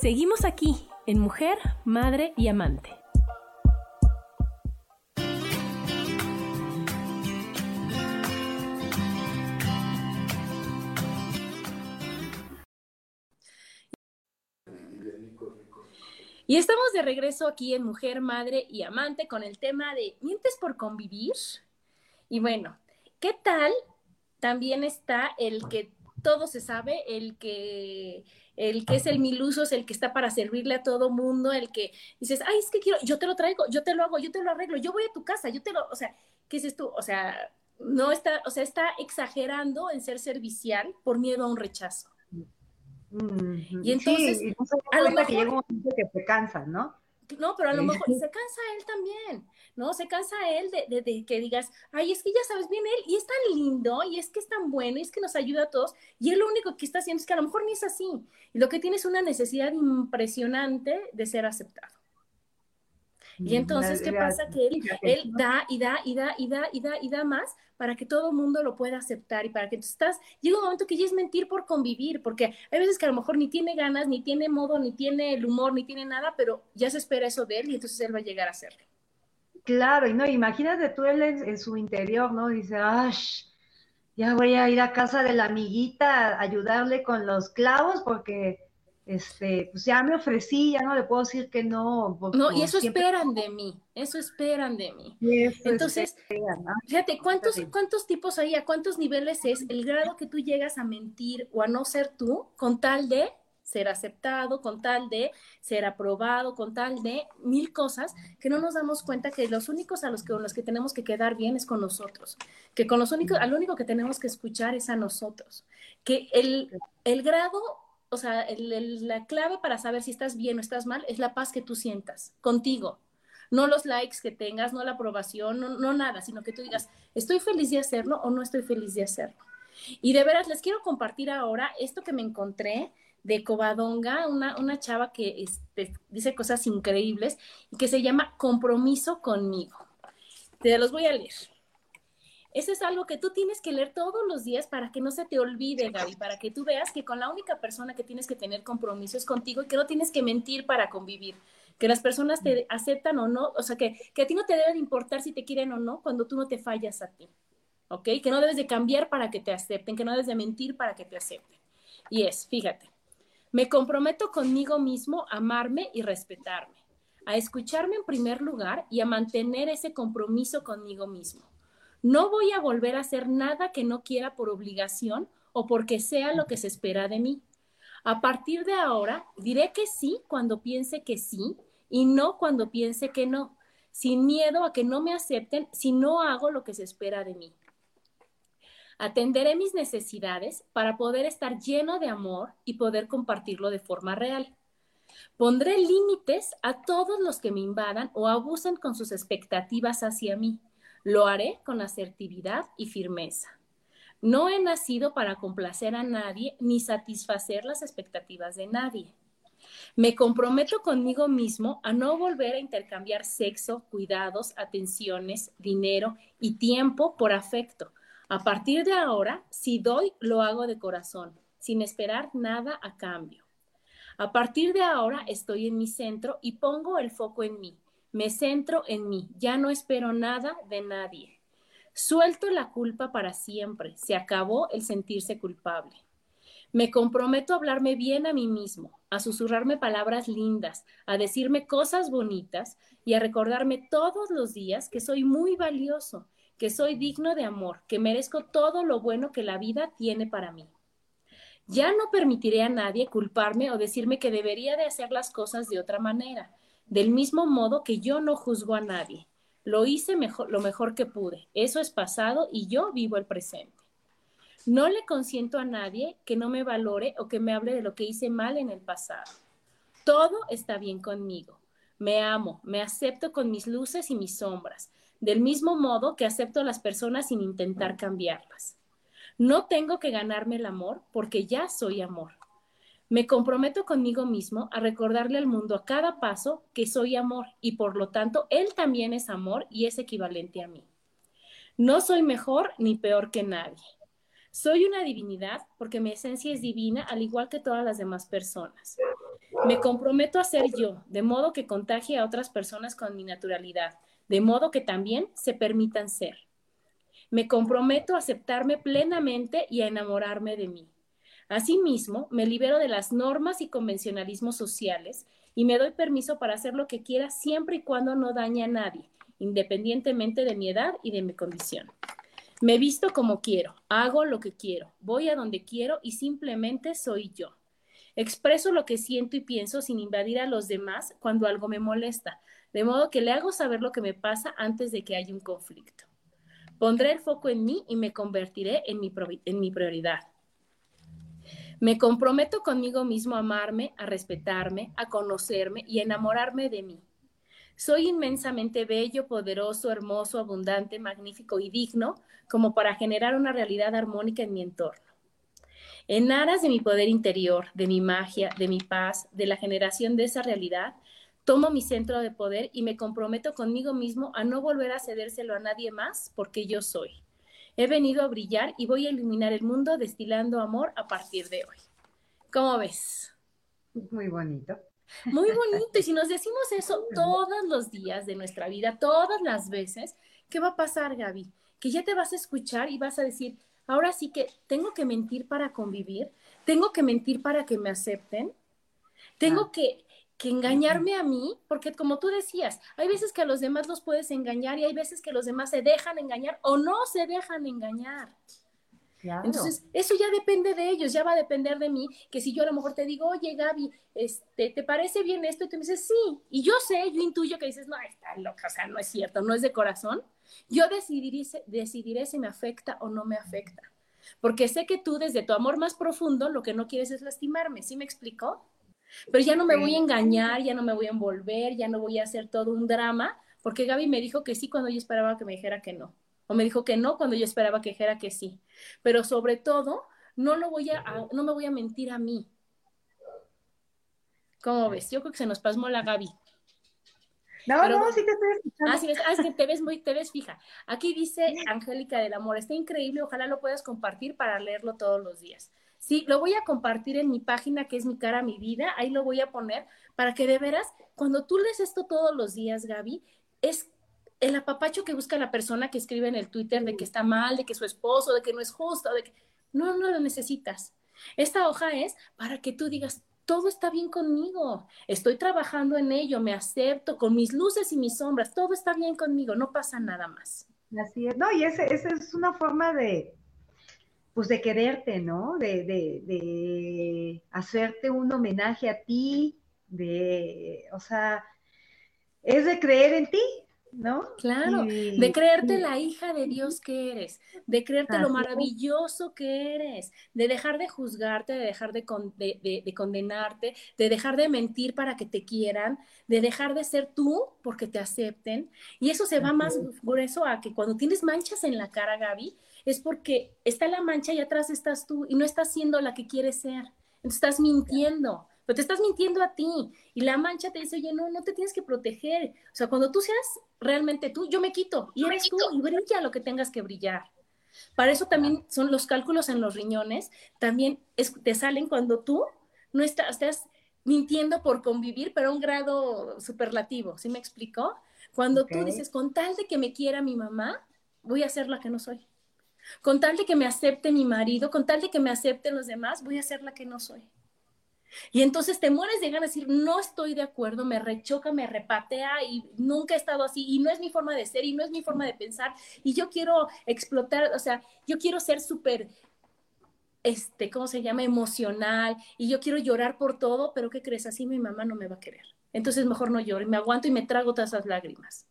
Seguimos aquí en Mujer, Madre y Amante. Y estamos de regreso aquí en Mujer, Madre y Amante con el tema de ¿mientes por convivir? Y bueno, ¿qué tal? También está el que todo se sabe, el que el que es el miluso es el que está para servirle a todo mundo, el que dices, ay, es que quiero, yo te lo traigo, yo te lo hago, yo te lo arreglo, yo voy a tu casa, yo te lo, o sea, ¿qué dices tú? O sea, no está, o sea, está exagerando en ser servicial por miedo a un rechazo. Y entonces, a lo mejor que llega un momento que se cansa, ¿no? No, pero a lo mejor se cansa él también, ¿no? Se cansa él de, de, que digas, ay, es que ya sabes bien él, y es tan lindo, y es que es tan bueno, y es que nos ayuda a todos, y él lo único que está haciendo es que a lo mejor ni es así, y lo que tiene es una necesidad impresionante de ser aceptado. Y entonces, ¿qué pasa? Que él, él da y da y da y da y da y da más para que todo el mundo lo pueda aceptar y para que tú estás, llega un momento que ya es mentir por convivir, porque hay veces que a lo mejor ni tiene ganas, ni tiene modo, ni tiene el humor, ni tiene nada, pero ya se espera eso de él y entonces él va a llegar a hacerlo. Claro, y no, imagínate tú él en, su interior, ¿no? Dice, ¡ay! Ya voy a ir a casa de la amiguita a ayudarle con los clavos porque este, pues ya me ofrecí, ya no le puedo decir que no. No, y eso esperan de mí, eso esperan de mí. Entonces, fíjate, ¿cuántos, ¿cuántos tipos hay, a cuántos niveles es el grado que tú llegas a mentir o a no ser tú con tal de ser aceptado, con tal de ser aprobado, con tal de mil cosas que no nos damos cuenta que los únicos a los que, los que tenemos que quedar bien es con nosotros, que con los únicos, al único que tenemos que escuchar es a nosotros, que el, el grado o sea, la clave para saber si estás bien o estás mal es la paz que tú sientas contigo. No los likes que tengas, no la aprobación, no, nada, sino que tú digas, estoy feliz de hacerlo o no estoy feliz de hacerlo. Y de veras, les quiero compartir ahora esto que me encontré de Covadonga, una, una chava que este, dice cosas increíbles y que se llama Compromiso conmigo. Te los voy a leer. Eso es algo que tú tienes que leer todos los días para que no se te olvide, Gaby, para que tú veas que con la única persona que tienes que tener compromiso es contigo y que no tienes que mentir para convivir, que las personas te aceptan o no, o sea, que, que a ti no te debe de importar si te quieren o no cuando tú no te fallas a ti, ¿ok? Que no debes de cambiar para que te acepten, que no debes de mentir para que te acepten. Y es, fíjate, me comprometo conmigo mismo a amarme y respetarme, a escucharme en primer lugar y a mantener ese compromiso conmigo mismo. No voy a volver a hacer nada que no quiera por obligación o porque sea lo que se espera de mí. A partir de ahora, diré que sí cuando piense que sí y no cuando piense que no, sin miedo a que no me acepten si no hago lo que se espera de mí. Atenderé mis necesidades para poder estar lleno de amor y poder compartirlo de forma real. Pondré límites a todos los que me invadan o abusen con sus expectativas hacia mí. Lo haré con asertividad y firmeza. No he nacido para complacer a nadie ni satisfacer las expectativas de nadie. Me comprometo conmigo mismo a no volver a intercambiar sexo, cuidados, atenciones, dinero y tiempo por afecto. A partir de ahora, si doy, lo hago de corazón, sin esperar nada a cambio. A partir de ahora estoy en mi centro y pongo el foco en mí. Me centro en mí, ya no espero nada de nadie. Suelto la culpa para siempre, se acabó el sentirse culpable. Me comprometo a hablarme bien a mí mismo, a susurrarme palabras lindas, a decirme cosas bonitas y a recordarme todos los días que soy muy valioso, que soy digno de amor, que merezco todo lo bueno que la vida tiene para mí. Ya no permitiré a nadie culparme o decirme que debería de hacer las cosas de otra manera del mismo modo que yo no juzgo a nadie. Lo hice mejor, lo mejor que pude. Eso es pasado y yo vivo el presente. No le consiento a nadie que no me valore o que me hable de lo que hice mal en el pasado. Todo está bien conmigo. Me amo, me acepto con mis luces y mis sombras, del mismo modo que acepto a las personas sin intentar cambiarlas. No tengo que ganarme el amor porque ya soy amor. Me comprometo conmigo mismo a recordarle al mundo a cada paso que soy amor y por lo tanto él también es amor y es equivalente a mí. No soy mejor ni peor que nadie. Soy una divinidad porque mi esencia es divina al igual que todas las demás personas. Me comprometo a ser yo, de modo que contagie a otras personas con mi naturalidad, de modo que también se permitan ser. Me comprometo a aceptarme plenamente y a enamorarme de mí. Asimismo, me libero de las normas y convencionalismos sociales y me doy permiso para hacer lo que quiera siempre y cuando no dañe a nadie, independientemente de mi edad y de mi condición. Me visto como quiero, hago lo que quiero, voy a donde quiero y simplemente soy yo. Expreso lo que siento y pienso sin invadir a los demás cuando algo me molesta, de modo que le hago saber lo que me pasa antes de que haya un conflicto. Pondré el foco en mí y me convertiré en mi, en mi prioridad. Me comprometo conmigo mismo a amarme, a respetarme, a conocerme y a enamorarme de mí. Soy inmensamente bello, poderoso, hermoso, abundante, magnífico y digno como para generar una realidad armónica en mi entorno. En aras de mi poder interior, de mi magia, de mi paz, de la generación de esa realidad, tomo mi centro de poder y me comprometo conmigo mismo a no volver a cedérselo a nadie más porque yo soy. He venido a brillar y voy a iluminar el mundo destilando amor a partir de hoy. ¿Cómo ves? Muy bonito. Muy bonito. Y si nos decimos eso todos los días de nuestra vida, todas las veces, ¿qué va a pasar, Gaby? Que ya te vas a escuchar y vas a decir, ahora sí que tengo que mentir para convivir, tengo que mentir para que me acepten, tengo que que engañarme a mí, porque como tú decías, hay veces que a los demás los puedes engañar y hay veces que los demás se dejan engañar o no se dejan engañar. Entonces, eso ya depende de ellos, ya va a depender de mí, que si yo a lo mejor te digo, oye Gaby, este, ¿te parece bien esto? Y tú me dices, sí, y yo sé, yo intuyo que dices, no, está loca, o sea, no es cierto, no es de corazón, yo decidiré, decidiré si me afecta o no me afecta, porque sé que tú desde tu amor más profundo lo que no quieres es lastimarme, ¿sí me explicó? Pero ya no me voy a engañar, ya no me voy a envolver, ya no voy a hacer todo un drama, porque Gaby me dijo que sí cuando yo esperaba que me dijera que no. O me dijo que no cuando yo esperaba que dijera que sí. Pero sobre todo, no, lo voy a, no me voy a mentir a mí. ¿Cómo ves? Yo creo que se nos pasmó la Gaby. No, no, sí te estoy escuchando. Ah, sí, ah, es que te ves muy, te ves fija. Aquí dice Angélica del Amor, está increíble, ojalá lo puedas compartir para leerlo todos los días. Sí, lo voy a compartir en mi página que es mi cara, mi vida, ahí lo voy a poner para que de veras, cuando tú lees esto todos los días, Gaby, es el apapacho que busca la persona que escribe en el Twitter de que está mal, de que su esposo, de que no es justo, de que no, no lo necesitas. Esta hoja es para que tú digas, todo está bien conmigo, estoy trabajando en ello, me acepto con mis luces y mis sombras, todo está bien conmigo, no pasa nada más. Así es, no, y esa es una forma de, pues de quererte, ¿no? De, de, de hacerte un homenaje a ti, de, o sea, es de creer en ti, ¿no? Claro, de creerte la hija de Dios que eres, de creerte lo maravilloso que eres, de dejar de juzgarte, de dejar de, de, condenarte, de dejar de mentir para que te quieran, de dejar de ser tú porque te acepten. Y eso se va más grueso a que cuando tienes manchas en la cara, Gaby, es porque está la mancha y atrás estás tú y no estás siendo la que quieres ser. Entonces estás mintiendo, pero te estás mintiendo a ti y la mancha te dice, oye, no, no te tienes que proteger. O sea, cuando tú seas realmente tú, yo me quito y eres tú y brilla lo que tengas que brillar. Para eso también son los cálculos en los riñones, también te salen cuando tú no estás, estás mintiendo por convivir, pero a un grado superlativo, ¿sí me explicó? Cuando tú dices, con tal de que me quiera mi mamá, voy a ser la que no soy. Con tal de que me acepte mi marido, con tal de que me acepten los demás, voy a ser la que no soy. Y entonces te mueres de decir, no estoy de acuerdo, me rechoca, me repatea y nunca he estado así y no es mi forma de ser y no es mi forma de pensar y yo quiero explotar, o sea, yo quiero ser súper, este, ¿cómo se llama? Emocional y yo quiero llorar por todo, pero ¿qué crees? Así mi mamá no me va a querer. Entonces mejor no lloro y me aguanto y me trago todas esas lágrimas.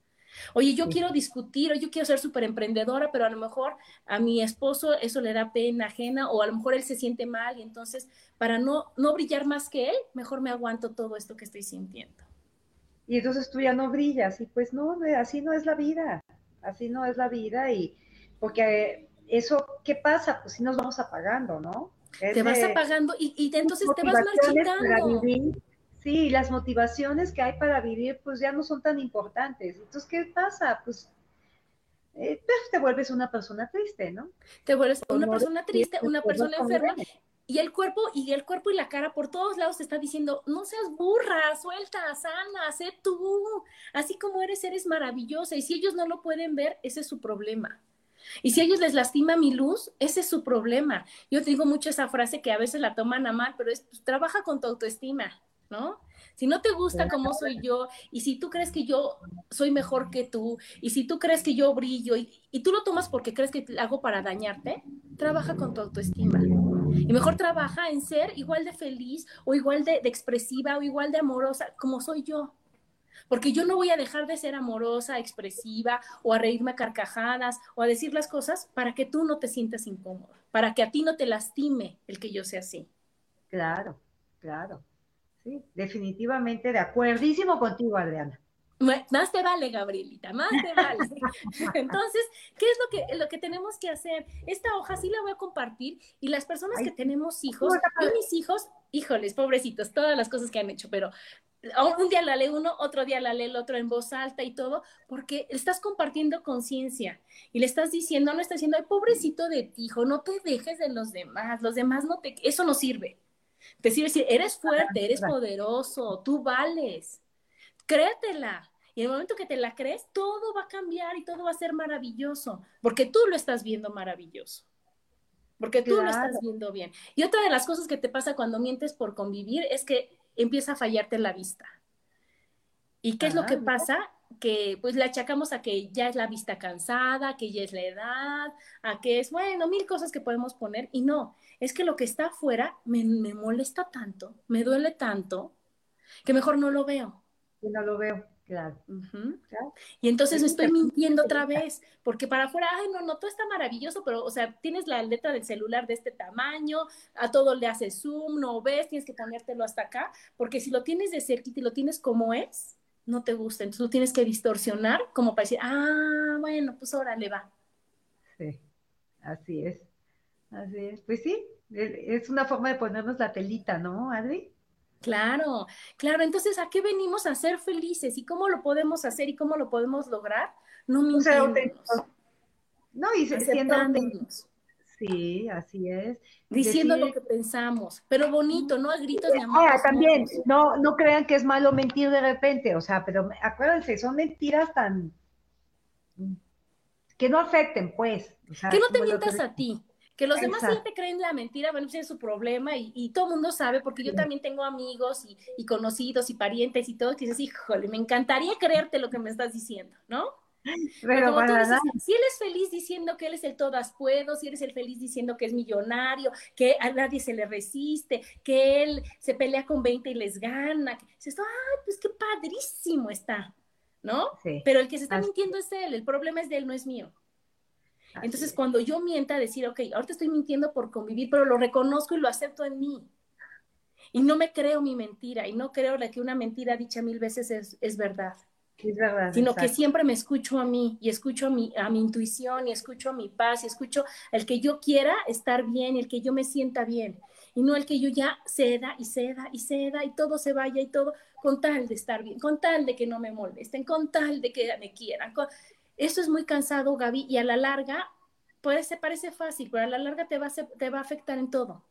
Oye, yo quiero discutir, o yo quiero ser súper emprendedora, pero a lo mejor a mi esposo eso le da pena ajena, o a lo mejor él se siente mal, y entonces para no, no brillar más que él, mejor me aguanto todo esto que estoy sintiendo. Y entonces tú ya no brillas, y pues no, así no es la vida, así no es la vida, y porque eso, ¿qué pasa? Pues sí nos vamos apagando, ¿no? te vas apagando y, y entonces te vas marchitando. Sí, las motivaciones que hay para vivir pues ya no son tan importantes. Entonces, ¿qué pasa? Pues, eh, pues te vuelves una persona triste, ¿no? Te vuelves una persona triste, una persona enferma. Y el cuerpo, y el cuerpo y la cara por todos lados te está diciendo, no seas burra, suelta, sana, sé tú. Así como eres, eres maravillosa. Y si ellos no lo pueden ver, ese es su problema. Y si a ellos les lastima mi luz, ese es su problema. Yo te digo mucho esa frase que a veces la toman a mal, pero es, pues, trabaja con tu autoestima. ¿No? Si no te gusta cómo soy yo, y si tú crees que yo soy mejor que tú, y si tú crees que yo brillo, y, tú lo tomas porque crees que hago para dañarte, trabaja con tu autoestima. Y mejor trabaja en ser igual de feliz, o igual de, de expresiva, o igual de amorosa, como soy yo. Porque yo no voy a dejar de ser amorosa, expresiva, o a reírme a carcajadas, o a decir las cosas para que tú no te sientas incómoda, para que a ti no te lastime el que yo sea así. Claro, claro definitivamente de acuerdísimo contigo, Adriana. Más te vale, Gabrielita, más te vale. Entonces, ¿qué es lo que, lo que tenemos que hacer? Esta hoja sí la voy a compartir y las personas que tenemos hijos, yo mis hijos, híjoles, pobrecitos, todas las cosas que han hecho, pero un día la lee uno, otro día la lee el otro en voz alta y todo, porque estás compartiendo conciencia y le estás diciendo, no estás diciendo, ay, pobrecito de ti, hijo, no te dejes de los demás, los demás no te, eso no sirve. Te sirve decir, eres fuerte, eres poderoso, tú vales, créetela. Y en el momento que te la crees, todo va a cambiar y todo va a ser maravilloso, porque tú lo estás viendo maravilloso, porque tú lo estás viendo bien. Y otra de las cosas que te pasa cuando mientes por convivir es que empieza a fallarte la vista. ¿Y qué es lo que pasa? Que pues le achacamos a que ya es la vista cansada, que ya es la edad, a que es, bueno, mil cosas que podemos poner y no, es que lo que está afuera me, molesta tanto, me duele tanto, que mejor no lo veo. Y no lo veo, claro. Y entonces me estoy mintiendo otra vez, porque para afuera, ay, no, no, todo está maravilloso, pero, o sea, tienes la letra del celular de este tamaño, a todo le haces zoom, no ves, tienes que ponértelo hasta acá, porque si lo tienes de cerca y lo tienes como es, no te gusta. Entonces tú tienes que distorsionar como para decir, ah, bueno, pues ahora le va. Sí, así es. Así es. Pues sí, es una forma de ponernos la telita, ¿no, Adri? Claro, claro. Entonces, ¿a qué venimos a ser felices? ¿Y cómo lo podemos hacer y cómo lo podemos lograr? No mintiéndonos. No, y siendo Sí, así es. Diciendo lo que pensamos, pero bonito, no a gritos de amor. Ah, también, no, no crean que es malo mentir de repente, o sea, pero acuérdense, son mentiras tan que no afecten, pues. que no te mientas a ti. Que los demás sí te creen la mentira, bueno, pues es su problema y, todo el mundo sabe, porque yo también tengo amigos y, y, conocidos y parientes y todo, que dices, híjole, me encantaría creerte lo que me estás diciendo, ¿no? Pero si él es feliz diciendo que él es el todas puedo, si eres el feliz diciendo que es millonario, que a nadie se le resiste, que él se pelea con 20 y les gana, dices, ay, pues qué padrísimo está, ¿no? Pero el que se está mintiendo es él, el problema es de él, no es mío. Entonces, cuando yo mienta, decir, ok, ahorita estoy mintiendo por convivir, pero lo reconozco y lo acepto en mí. Y no me creo mi mentira, y no creo que una mentira dicha mil veces es, es verdad sino que siempre me escucho a mí y escucho a mi, a mi intuición y escucho a mi paz y escucho el que yo quiera estar bien el que yo me sienta bien y no el que yo ya ceda y ceda y ceda y todo se vaya y todo con tal de estar bien, con tal de que no me molesten, con tal de que me quieran. Eso es muy cansado, Gaby, y a la larga, puede ser, parece fácil, pero a la larga te va a, te va a afectar en todo.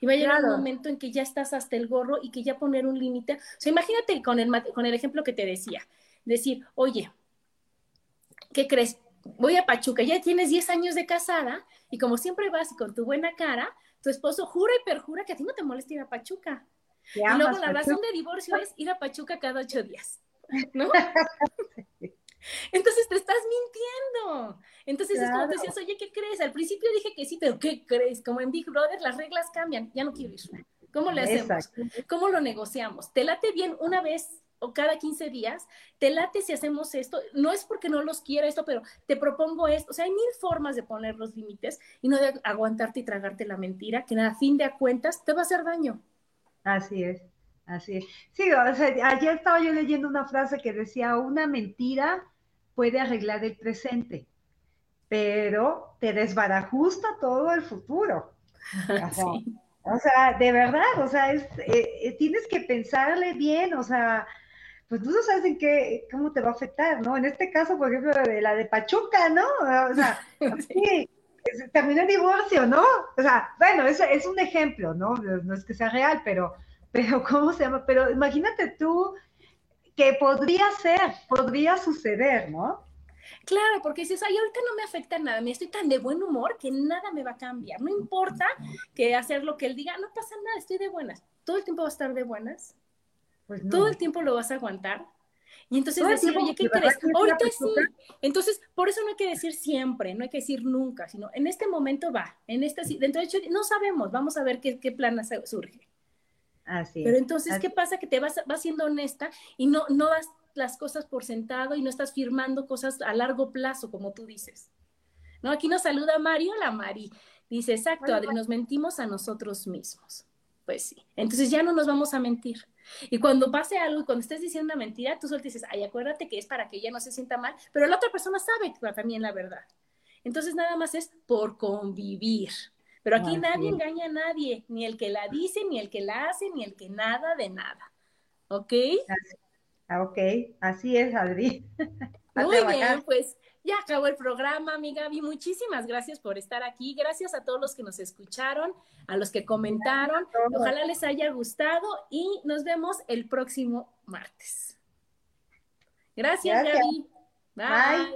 Y va a llegar un momento en que ya estás hasta el gorro y que ya poner un límite. O sea, imagínate con el, con el ejemplo que te decía decir, oye, ¿qué crees? Voy a Pachuca, ya tienes 10 años de casada y como siempre vas con tu buena cara, tu esposo jura y perjura que a ti no te molesta ir a Pachuca. Y luego la razón de divorcio es ir a Pachuca cada ocho días, ¿no? Entonces te estás mintiendo. Entonces es como decías, oye, ¿qué crees? Al principio dije que sí, pero ¿qué crees? Como en Big Brother las reglas cambian, ya no quiero ir. ¿Cómo le hacemos? ¿Cómo lo negociamos? ¿Te late bien una vez o cada 15 días, te late si hacemos esto, no es porque no los quiera esto, pero te propongo esto, o sea, hay mil formas de poner los límites y no de aguantarte y tragarte la mentira, que a fin de cuentas te va a hacer daño. Así es, así es. Sí, o sea, ayer estaba yo leyendo una frase que decía, una mentira puede arreglar el presente, pero te desbarajusta todo el futuro. O sea, de verdad, o sea, es, eh, eh, tienes que pensarle bien, o sea, pues tú no sabes en qué, cómo te va a afectar, ¿no? En este caso, por ejemplo, de la de Pachuca, ¿no? O sea, sí, terminó el divorcio, ¿no? O sea, bueno, es, es un ejemplo, ¿no? No es que sea real, pero, pero, ¿cómo se llama? Pero imagínate tú que podría ser, podría suceder, ¿no? Claro, porque dices, ay, ahorita no me afecta nada, me estoy tan de buen humor que nada me va a cambiar. No importa que hacer lo que él diga, no pasa nada, estoy de buenas. ¿Todo el tiempo va a estar de buenas? Pues ¿Todo el tiempo lo vas a aguantar? Y entonces decir, oye, ¿qué crees? Ahorita sí. Entonces, por eso no hay que decir siempre, no hay que decir nunca, sino en este momento va, en este, dentro de hecho, no sabemos, vamos a ver qué, qué plan surge. Así Pero entonces, ¿qué pasa? Que te vas, vas siendo honesta y no, no das las cosas por sentado y no estás firmando cosas a largo plazo, como tú dices. ¿No? Aquí nos saluda Mario, la Mari. Dice, exacto, Adri, nos mentimos a nosotros mismos. Pues sí. Entonces ya no nos vamos a mentir. Y cuando pase algo cuando estés diciendo una mentira, tú solo dices, ay, acuérdate que es para que ella no se sienta mal, pero la otra persona sabe también la verdad. Entonces nada más es por convivir. Pero aquí nadie engaña a nadie, ni el que la dice, ni el que la hace, ni el que nada de nada. ¿Ok? Ah, ok, así es, Adri. Muy bien, pues ya acabó el programa, amiga Gaby. Muchísimas gracias por estar aquí. Gracias a todos los que nos escucharon, a los que comentaron. Ojalá les haya gustado y nos vemos el próximo martes. Gracias, Gaby. Bye.